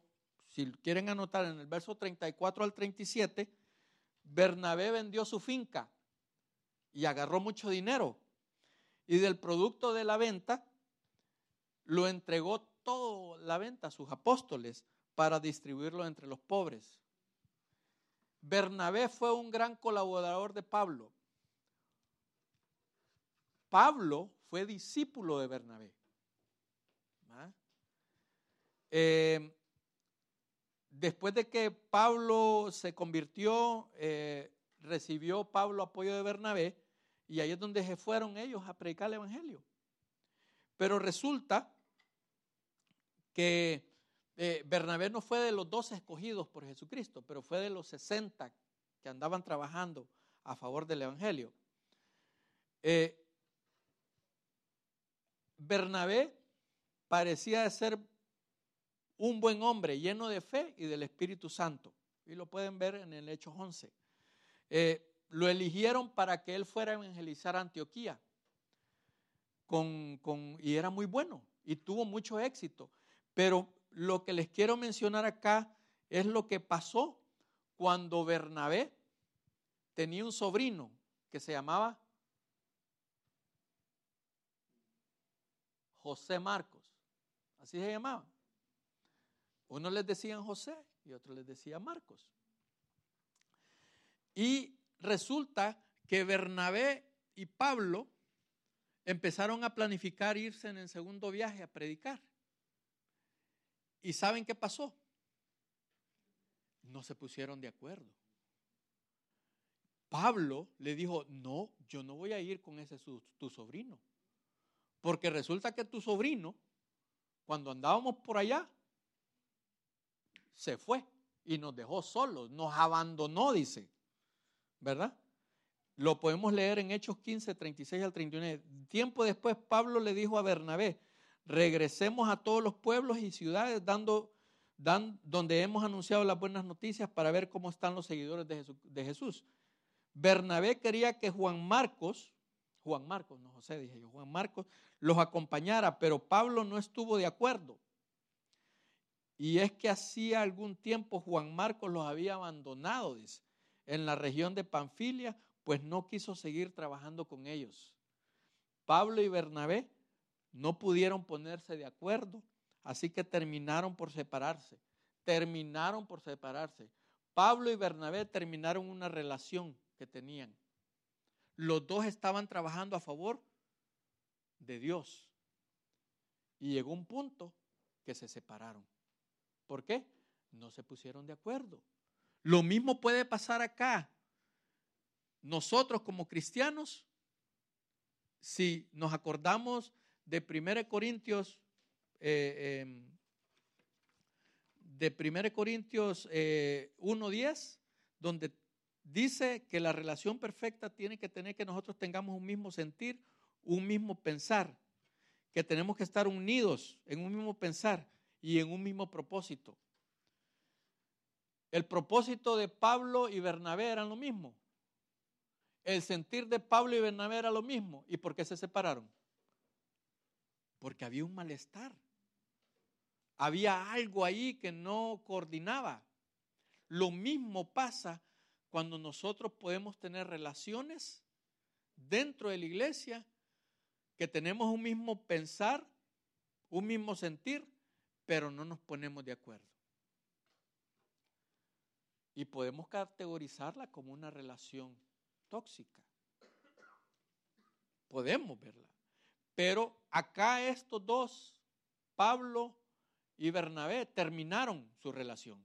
si quieren anotar en el verso 34 al 37, Bernabé vendió su finca y agarró mucho dinero. Y del producto de la venta lo entregó toda la venta a sus apóstoles para distribuirlo entre los pobres. Bernabé fue un gran colaborador de Pablo. Pablo fue discípulo de Bernabé. ¿Ah? Eh, después de que Pablo se convirtió, eh, recibió Pablo apoyo de Bernabé y ahí es donde se fueron ellos a predicar el Evangelio. Pero resulta que eh, Bernabé no fue de los dos escogidos por Jesucristo, pero fue de los 60 que andaban trabajando a favor del Evangelio. Eh, Bernabé parecía ser un buen hombre lleno de fe y del Espíritu Santo. Y lo pueden ver en el Hechos 11. Eh, lo eligieron para que él fuera a evangelizar a Antioquía. y era muy bueno y tuvo mucho éxito. Pero lo que les quiero mencionar acá es lo que pasó cuando Bernabé tenía un sobrino que se llamaba José Marcos. Así se llamaba. Unos les decían José y otros les decían Marcos. Y resulta que Bernabé y Pablo empezaron a planificar irse en el segundo viaje a predicar. ¿Y saben qué pasó? No se pusieron de acuerdo. Pablo le dijo, no, yo no voy a ir con ese tu sobrino. Porque resulta que tu sobrino, cuando andábamos por allá, se fue y nos dejó solos, nos abandonó, dice. ¿Verdad? Lo podemos leer en Hechos 15, 36 al 31. Tiempo después Pablo le dijo a Bernabé, regresemos a todos los pueblos y ciudades dando, donde hemos anunciado las buenas noticias para ver cómo están los seguidores de, Jesús. Bernabé quería que Juan Marcos, Juan Marcos, no José, dije yo, Juan Marcos, los acompañara, pero Pablo no estuvo de acuerdo. Y es que hacía algún tiempo Juan Marcos los había abandonado, dice, en la región de Panfilia, pues no quiso seguir trabajando con ellos. Pablo y Bernabé no pudieron ponerse de acuerdo, así que terminaron por separarse. Terminaron por separarse. Pablo y Bernabé terminaron una relación que tenían. Los dos estaban trabajando a favor de Dios. Y llegó un punto que se separaron. ¿Por qué? No se pusieron de acuerdo. Lo mismo puede pasar acá. Nosotros como cristianos, si nos acordamos de 1 Corintios, eh, em, de 1 Corintios 1.10, eh, donde dice que la relación perfecta tiene que tener que nosotros tengamos un mismo sentir, un mismo pensar, que tenemos que estar unidos en un mismo pensar y en un mismo propósito. El propósito de Pablo y Bernabé eran lo mismo. El sentir de Pablo y Bernabé era lo mismo. ¿Y por qué se separaron? Porque había un malestar. Había algo ahí que no coordinaba. Lo mismo pasa cuando nosotros podemos tener relaciones dentro de la iglesia que tenemos un mismo pensar, un mismo sentir, pero no nos ponemos de acuerdo. Y podemos categorizarla como una relación tóxica. Podemos verla. Pero acá estos dos, Pablo y Bernabé, terminaron su relación.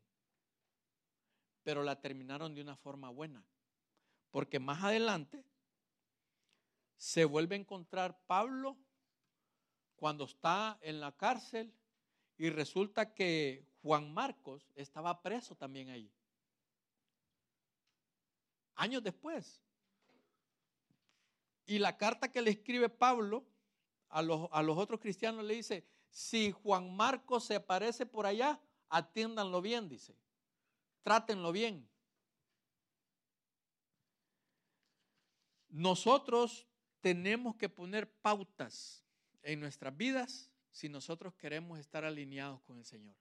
Pero la terminaron de una forma buena. Porque más adelante se vuelve a encontrar Pablo cuando está en la cárcel y resulta que Juan Marcos estaba preso también ahí. Años después. Y la carta que le escribe Pablo a los, a los otros cristianos le dice, si Juan Marcos se aparece por allá, atiéndanlo bien, dice. Trátenlo bien. Nosotros tenemos que poner pautas en nuestras vidas si nosotros queremos estar alineados con el Señor.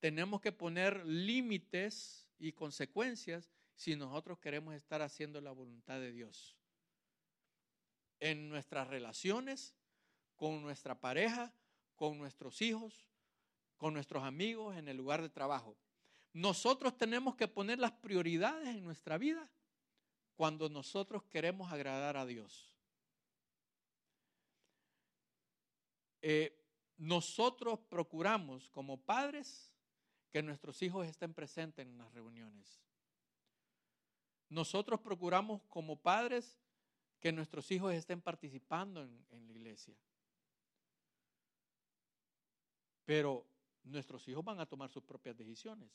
Tenemos que poner límites y consecuencias si nosotros queremos estar haciendo la voluntad de Dios. En nuestras relaciones, con nuestra pareja, con nuestros hijos, con nuestros amigos, en el lugar de trabajo. Nosotros tenemos que poner las prioridades en nuestra vida cuando nosotros queremos agradar a Dios. Eh, nosotros procuramos como padres que nuestros hijos estén presentes en las reuniones. Nosotros procuramos como padres que nuestros hijos estén participando en, en la iglesia. Pero nuestros hijos van a tomar sus propias decisiones.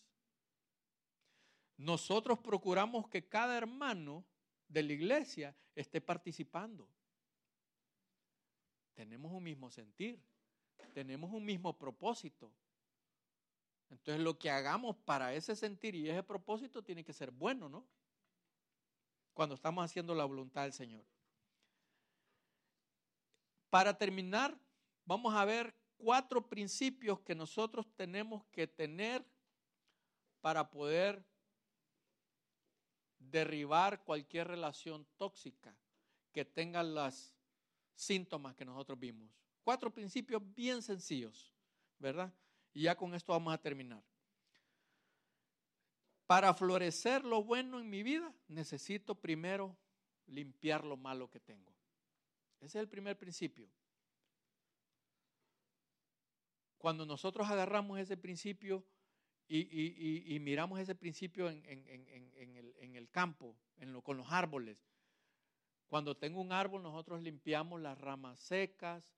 Nosotros procuramos que cada hermano de la iglesia esté participando. Tenemos un mismo sentir, tenemos un mismo propósito. Entonces lo que hagamos para ese sentir y ese propósito tiene que ser bueno, ¿no? Cuando estamos haciendo la voluntad del Señor. Para terminar, vamos a ver cuatro principios que nosotros tenemos que tener para poder derribar cualquier relación tóxica que tenga los síntomas que nosotros vimos. Cuatro principios bien sencillos, ¿verdad? Y ya con esto vamos a terminar. Para florecer lo bueno en mi vida, necesito primero limpiar lo malo que tengo. Ese es el primer principio. Cuando nosotros agarramos ese principio y, miramos ese principio en, el, campo, con los árboles, cuando tengo un árbol nosotros limpiamos las ramas secas,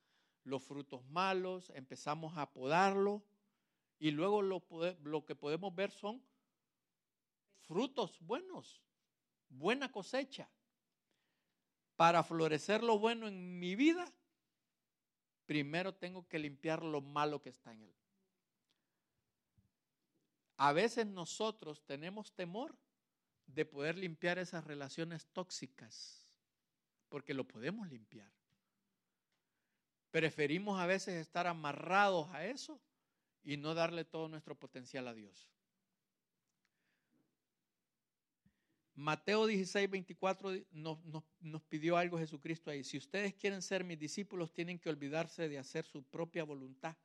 los frutos malos, empezamos a podarlo y luego lo, que podemos ver son frutos buenos, buena cosecha. Para florecer lo bueno en mi vida, primero tengo que limpiar lo malo que está en él. A veces nosotros tenemos temor de poder limpiar esas relaciones tóxicas, porque lo podemos limpiar. Preferimos a veces estar amarrados a eso y no darle todo nuestro potencial a Dios. Mateo 16, 24 nos, nos, pidió algo Jesucristo ahí. Si ustedes quieren ser mis discípulos, tienen que olvidarse de hacer su propia voluntad.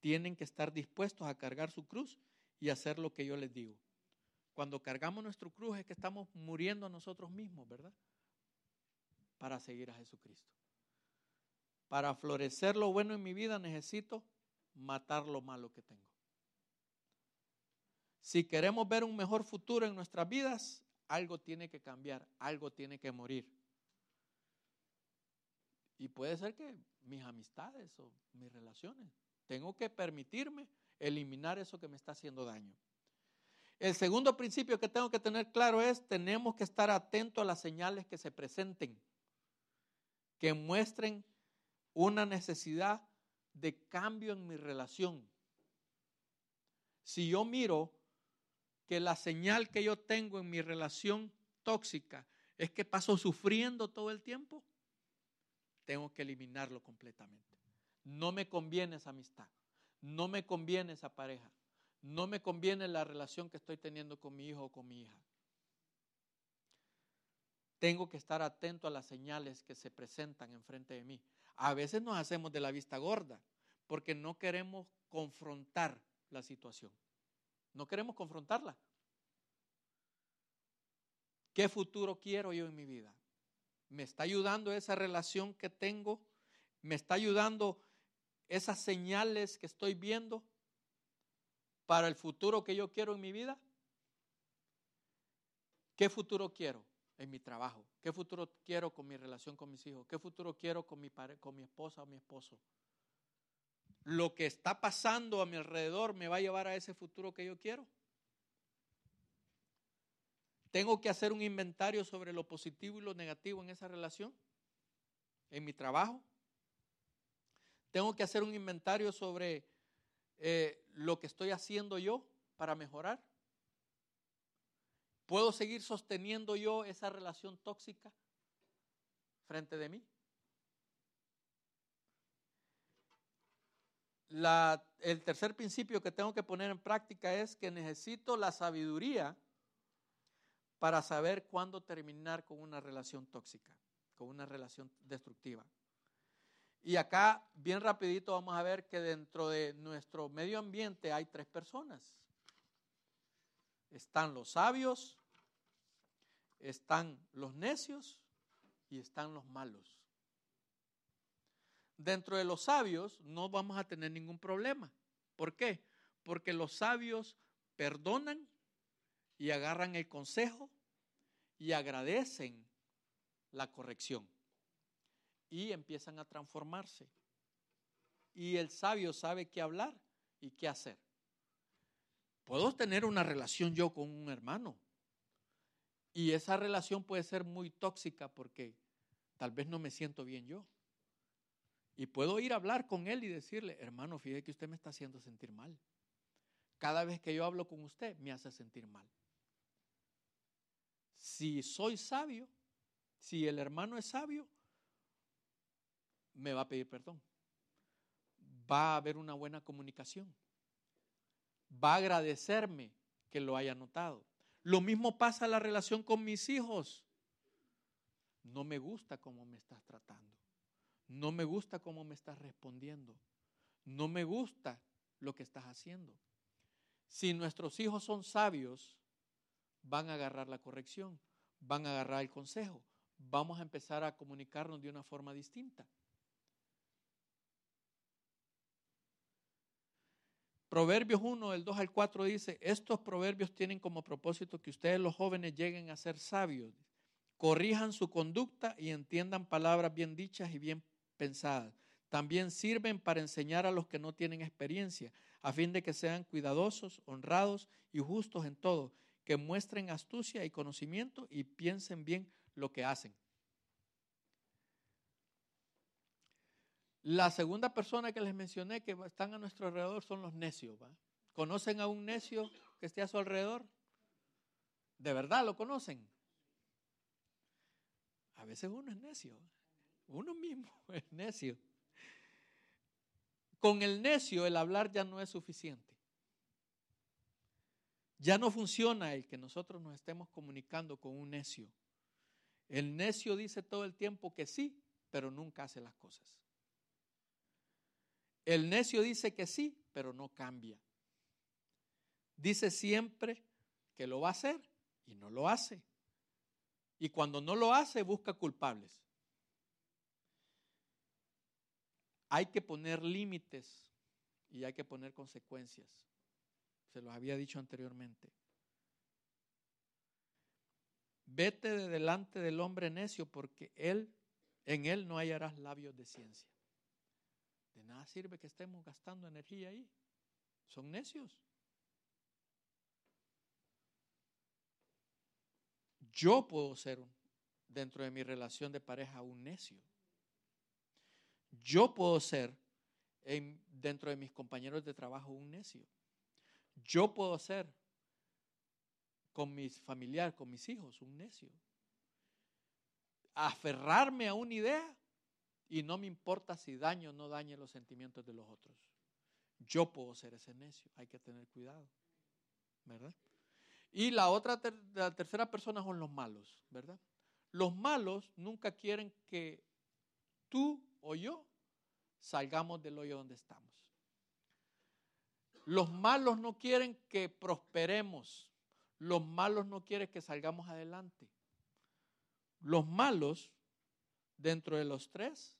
Tienen que estar dispuestos a cargar su cruz y hacer lo que yo les digo. Cuando cargamos nuestro cruz es que estamos muriendo a nosotros mismos, ¿verdad? Para seguir a Jesucristo. Para florecer lo bueno en mi vida necesito matar lo malo que tengo. Si queremos ver un mejor futuro en nuestras vidas, algo tiene que cambiar, algo tiene que morir. Y puede ser que mis amistades o mis relaciones, tengo que permitirme eliminar eso que me está haciendo daño. El segundo principio que tengo que tener claro es, tenemos que estar atentos a las señales que se presenten, que muestren una necesidad de cambio en mi relación. Si yo miro que la señal que yo tengo en mi relación tóxica es que paso sufriendo todo el tiempo, tengo que eliminarlo completamente. No me conviene esa amistad, no me conviene esa pareja, no me conviene la relación que estoy teniendo con mi hijo o con mi hija. Tengo que estar atento a las señales que se presentan enfrente de mí. A veces nos hacemos de la vista gorda porque no queremos confrontar la situación. No queremos confrontarla. ¿Qué futuro quiero yo en mi vida? ¿Me está ayudando esa relación que tengo? ¿Me está ayudando esas señales que estoy viendo para el futuro que yo quiero en mi vida? ¿Qué futuro quiero en mi trabajo? ¿Qué futuro quiero con mi relación con mis hijos? ¿Qué futuro quiero con mi, con mi esposa o mi esposo? Lo que está pasando a mi alrededor me va a llevar a ese futuro que yo quiero. Tengo que hacer un inventario sobre lo positivo y lo negativo en esa relación, en mi trabajo. Tengo que hacer un inventario sobre eh, lo que estoy haciendo yo para mejorar. ¿Puedo seguir sosteniendo yo esa relación tóxica frente de mí? El tercer principio que tengo que poner en práctica es que necesito la sabiduría para saber cuándo terminar con una relación tóxica, con una relación destructiva. Y acá, bien rapidito, vamos a ver que dentro de nuestro medio ambiente hay tres personas. Están los sabios, están los necios y están los malos. Dentro de los sabios no vamos a tener ningún problema. ¿Por qué? Porque los sabios perdonan y agarran el consejo y agradecen la corrección y empiezan a transformarse. Y el sabio sabe qué hablar y qué hacer. Puedo tener una relación yo con un hermano y esa relación puede ser muy tóxica porque tal vez no me siento bien yo. Y puedo ir a hablar con él y decirle, hermano, fíjate que usted me está haciendo sentir mal. Cada vez que yo hablo con usted me hace sentir mal. Si soy sabio, si el hermano es sabio, me va a pedir perdón. Va a haber una buena comunicación. Va a agradecerme que lo haya notado. Lo mismo pasa en la relación con mis hijos. No me gusta cómo me estás tratando. No me gusta cómo me estás respondiendo. No me gusta lo que estás haciendo. Si nuestros hijos son sabios, van a agarrar la corrección, van a agarrar el consejo. Vamos a empezar a comunicarnos de una forma distinta. Proverbios 1, del 2 al 4 dice, estos proverbios tienen como propósito que ustedes los jóvenes lleguen a ser sabios, corrijan su conducta y entiendan palabras bien dichas y bien También sirven para enseñar a los que no tienen experiencia, a fin de que sean cuidadosos, honrados y justos en todo, que muestren astucia y conocimiento y piensen bien lo que hacen. La segunda persona que les mencioné que están a nuestro alrededor son los necios. ¿Conocen a un necio que esté a su alrededor? ¿De verdad lo conocen? A veces uno es necio. Uno mismo es necio. Con el necio el hablar ya no es suficiente. Ya no funciona el que nosotros nos estemos comunicando con un necio. El necio dice todo el tiempo que sí, pero nunca hace las cosas. El necio dice que sí, pero no cambia. Dice siempre que lo va a hacer y no lo hace. Y cuando no lo hace, busca culpables. Hay que poner límites y hay que poner consecuencias. Se los había dicho anteriormente. Vete de delante del hombre necio porque él en él no hallarás labios de ciencia. De nada sirve que estemos gastando energía ahí. Son necios. Yo puedo ser dentro de mi relación de pareja un necio. Yo puedo ser dentro de mis compañeros de trabajo un necio. Yo puedo ser con mis familiares, con mis hijos, un necio. Aferrarme a una idea y no me importa si daño o no dañe los sentimientos de los otros. Yo puedo ser ese necio, hay que tener cuidado, ¿verdad? Y la otra, la tercera persona son los malos, ¿verdad? Los malos nunca quieren que tú o yo salgamos del hoyo donde estamos. Los malos no quieren que prosperemos. Los malos no quieren que salgamos adelante. Los malos, dentro de los tres,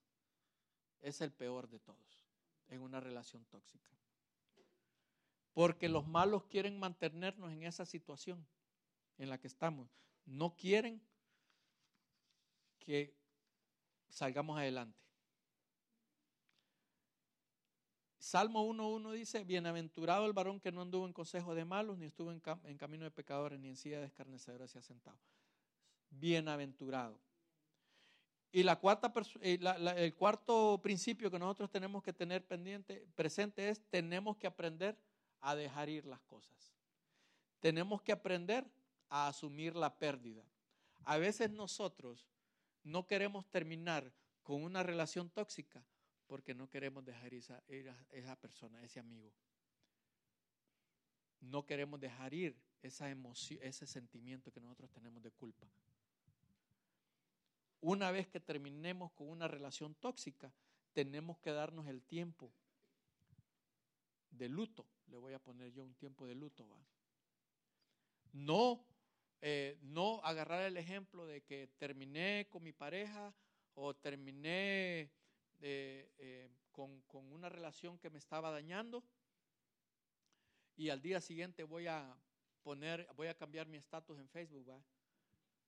es el peor de todos en una relación tóxica. Porque los malos quieren mantenernos en esa situación en la que estamos. No quieren que salgamos adelante. Salmo 1.1 dice, bienaventurado el varón que no anduvo en consejo de malos, ni estuvo en, camino de pecadores, ni en silla de escarnecedores se ha sentado. Bienaventurado. Y la cuarta, eh, el cuarto principio que nosotros tenemos que tener pendiente, presente es, tenemos que aprender a dejar ir las cosas. Tenemos que aprender a asumir la pérdida. A veces nosotros no queremos terminar con una relación tóxica porque no queremos dejar ir a esa persona, ese amigo. no queremos dejar ir esa emoción, ese sentimiento que nosotros tenemos de culpa. Una vez que terminemos con una relación tóxica, tenemos que darnos el tiempo de luto. Le voy a poner yo un tiempo de luto. ¿va? No, eh, no agarrar el ejemplo de que terminé con mi pareja o terminé eh, con, con una relación que me estaba dañando y al día siguiente voy a poner, voy a cambiar mi estatus en Facebook, ¿va?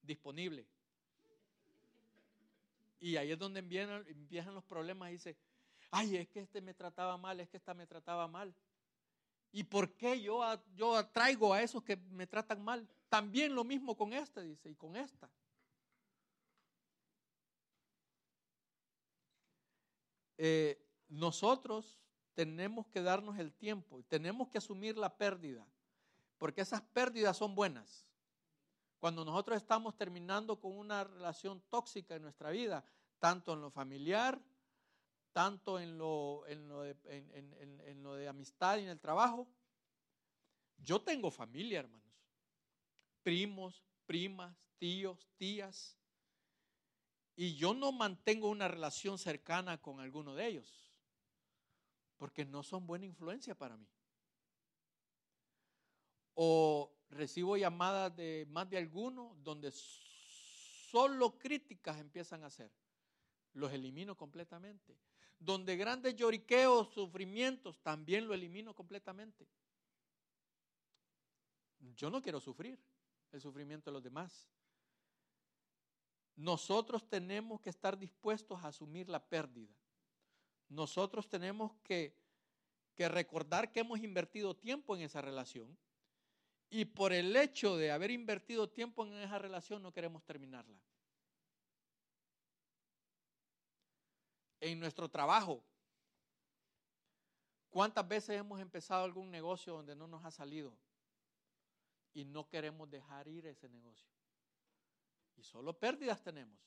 Disponible. Y ahí es donde empiezan, los problemas dice, ay, es que este me trataba mal, es que esta me trataba mal. ¿Y por qué yo, yo atraigo a esos que me tratan mal? También lo mismo con este, dice, y con esta. Eh, nosotros tenemos que darnos el tiempo tenemos que asumir la pérdida, porque esas pérdidas son buenas. Cuando nosotros estamos terminando con una relación tóxica en nuestra vida, tanto en lo familiar, tanto en, lo de amistad y en el trabajo, yo tengo familia, hermanos, primos, primas, tíos, tías, y yo no mantengo una relación cercana con alguno de ellos porque no son buena influencia para mí. O recibo llamadas de más de alguno donde solo críticas empiezan a hacer. Los elimino completamente. Donde grandes lloriqueos, sufrimientos, también lo elimino completamente. Yo no quiero sufrir el sufrimiento de los demás. Nosotros tenemos que estar dispuestos a asumir la pérdida nosotros tenemos que, recordar que hemos invertido tiempo en esa relación y por el hecho de haber invertido tiempo en esa relación no queremos terminarla. En nuestro trabajo, ¿cuántas veces hemos empezado algún negocio donde no nos ha salido y no queremos dejar ir ese negocio? Y solo pérdidas tenemos.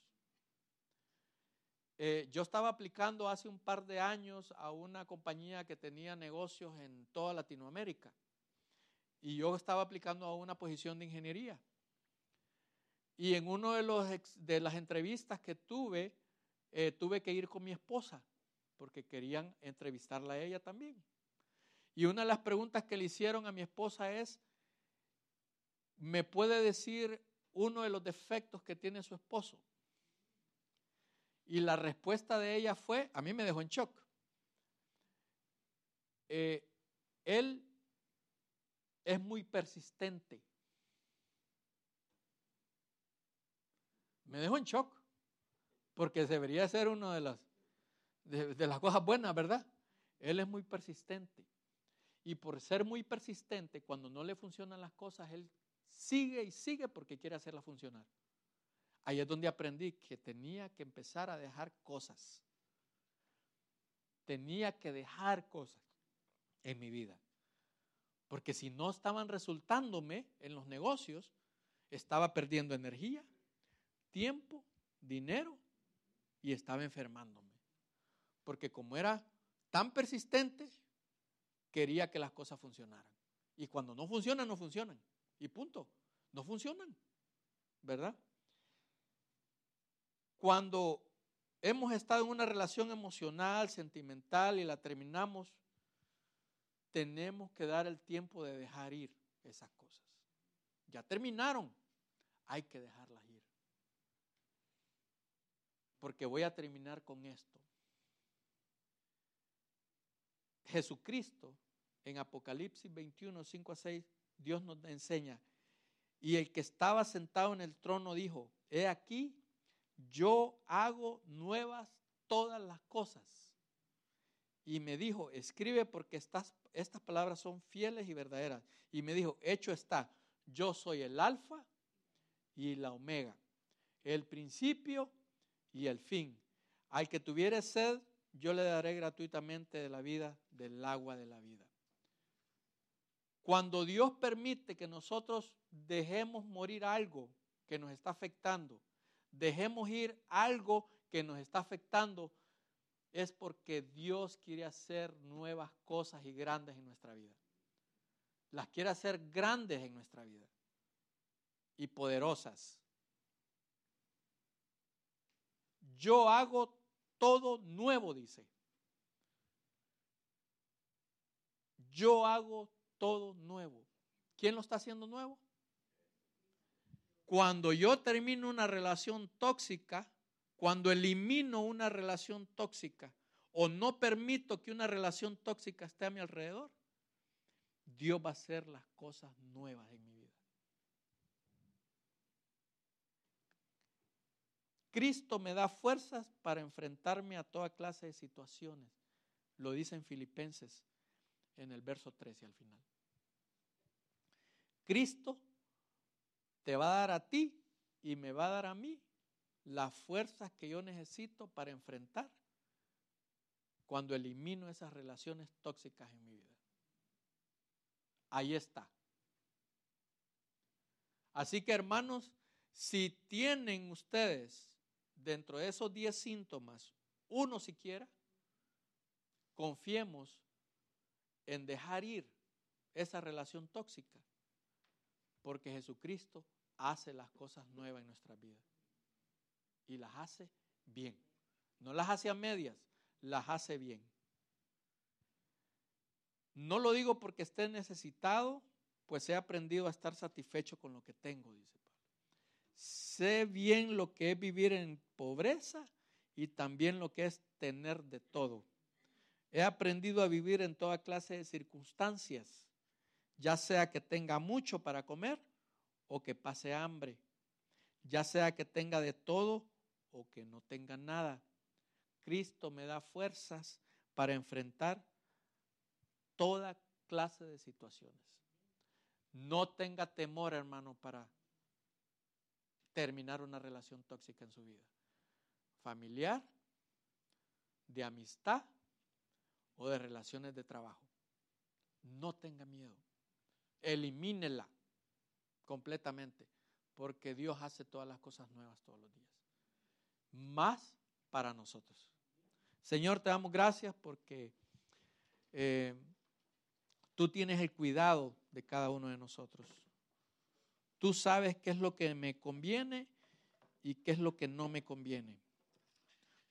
Eh, yo estaba aplicando hace un par de años a una compañía que tenía negocios en toda Latinoamérica. Y yo estaba aplicando a una posición de ingeniería. Y en una de, los, de las entrevistas que tuve, eh, tuve que ir con mi esposa, porque querían entrevistarla a ella también. Y una de las preguntas que le hicieron a mi esposa es, ¿me puede decir uno de los defectos que tiene su esposo? Y la respuesta de ella fue, a mí me dejó en shock. Eh, él es muy persistente. Me dejó en shock, porque debería ser una de las, de las cosas buenas, ¿verdad? Él es muy persistente. Y por ser muy persistente, cuando no le funcionan las cosas, él sigue y sigue porque quiere hacerlas funcionar. Ahí es donde aprendí que tenía que empezar a dejar cosas. Tenía que dejar cosas en mi vida. Porque si no estaban resultándome en los negocios, estaba perdiendo energía, tiempo, dinero y estaba enfermándome. Porque como era tan persistente, quería que las cosas funcionaran. Y cuando no funcionan, no funcionan. Y punto. No funcionan. ¿Verdad? Cuando hemos estado en una relación emocional, sentimental y la terminamos, tenemos que dar el tiempo de dejar ir esas cosas. Ya terminaron, hay que dejarlas ir. Porque voy a terminar con esto. Jesucristo en Apocalipsis 21, 5 a 6, Dios nos enseña. Y el que estaba sentado en el trono dijo, he aquí, yo hago nuevas todas las cosas. Y me dijo, escribe porque estas, estas palabras son fieles y verdaderas. Y me dijo, hecho está, yo soy el alfa y la omega, el principio y el fin. Al que tuviere sed, yo le daré gratuitamente de la vida, del agua de la vida. Cuando Dios permite que nosotros dejemos morir algo que nos está afectando, dejemos ir algo que nos está afectando, es porque Dios quiere hacer nuevas cosas y grandes en nuestra vida. las quiere hacer grandes en nuestra vida y poderosas. Yo hago todo nuevo, dice. Yo hago todo nuevo. ¿Quién lo está haciendo nuevo? Cuando yo termino una relación tóxica, cuando elimino una relación tóxica o no permito que una relación tóxica esté a mi alrededor, Dios va a hacer las cosas nuevas en mi vida. Cristo me da fuerzas para enfrentarme a toda clase de situaciones. Lo dice en Filipenses en el verso 13 al final. Cristo te va a dar a ti y me va a dar a mí las fuerzas que yo necesito para enfrentar cuando elimino esas relaciones tóxicas en mi vida. Ahí está. Así que hermanos, si tienen ustedes dentro de esos 10 síntomas, uno siquiera, confiemos en dejar ir esa relación tóxica, porque Jesucristo hace las cosas nuevas en nuestra vida y las hace bien. No las hace a medias, las hace bien. No lo digo porque esté necesitado, pues he aprendido a estar satisfecho con lo que tengo, dice Pablo. Sé bien lo que es vivir en pobreza y también lo que es tener de todo. He aprendido a vivir en toda clase de circunstancias, ya sea que tenga mucho para comer o que pase hambre, ya sea que tenga de todo o que no tenga nada. Cristo me da fuerzas para enfrentar toda clase de situaciones. No tenga temor, hermano, para terminar una relación tóxica en su vida. Familiar, de amistad o de relaciones de trabajo. No tenga miedo. Elimínela completamente, porque Dios hace todas las cosas nuevas todos los días. Más para nosotros. Señor, te damos gracias porque eh, tú tienes el cuidado de cada uno de nosotros. Tú sabes qué es lo que me conviene y qué es lo que no me conviene.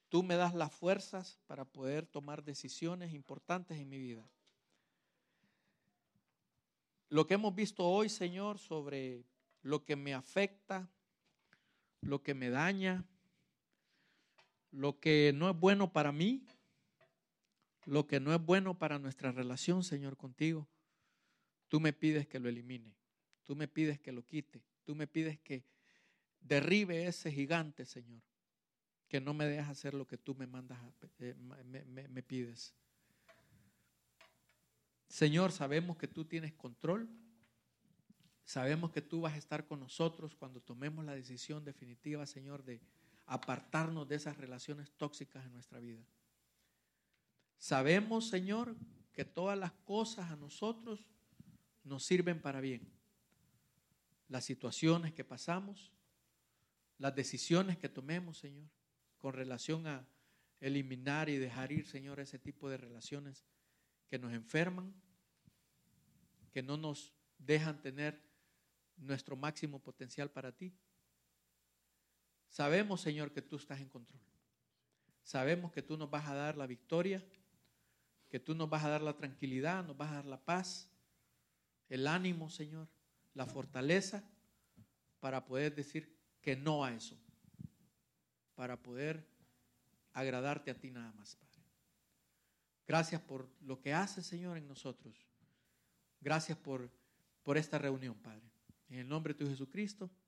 Tú me das las fuerzas para poder tomar decisiones importantes en mi vida. Lo que hemos visto hoy, Señor, sobre lo que me afecta, lo que me daña, lo que no es bueno para mí, lo que no es bueno para nuestra relación, Señor, contigo, tú me pides que lo elimine, tú me pides que lo quite, tú me pides que derribe ese gigante, Señor que no me dejas hacer lo que tú me mandas, eh, me, pides. Señor, sabemos que tú tienes control. Sabemos que tú vas a estar con nosotros cuando tomemos la decisión definitiva, Señor, de apartarnos de esas relaciones tóxicas en nuestra vida. Sabemos, Señor, que todas las cosas a nosotros nos sirven para bien. Las situaciones que pasamos, las decisiones que tomemos, Señor con relación a eliminar y dejar ir, Señor, ese tipo de relaciones que nos enferman, que no nos dejan tener nuestro máximo potencial para ti. Sabemos, Señor, que tú estás en control. Sabemos que tú nos vas a dar la victoria, que tú nos vas a dar la tranquilidad, nos vas a dar la paz, el ánimo, Señor, la fortaleza para poder decir que no a eso para poder agradarte a ti nada más, Padre. Gracias por lo que haces, Señor, en nosotros. Gracias por, por esta reunión, Padre. En el nombre de tu Jesucristo.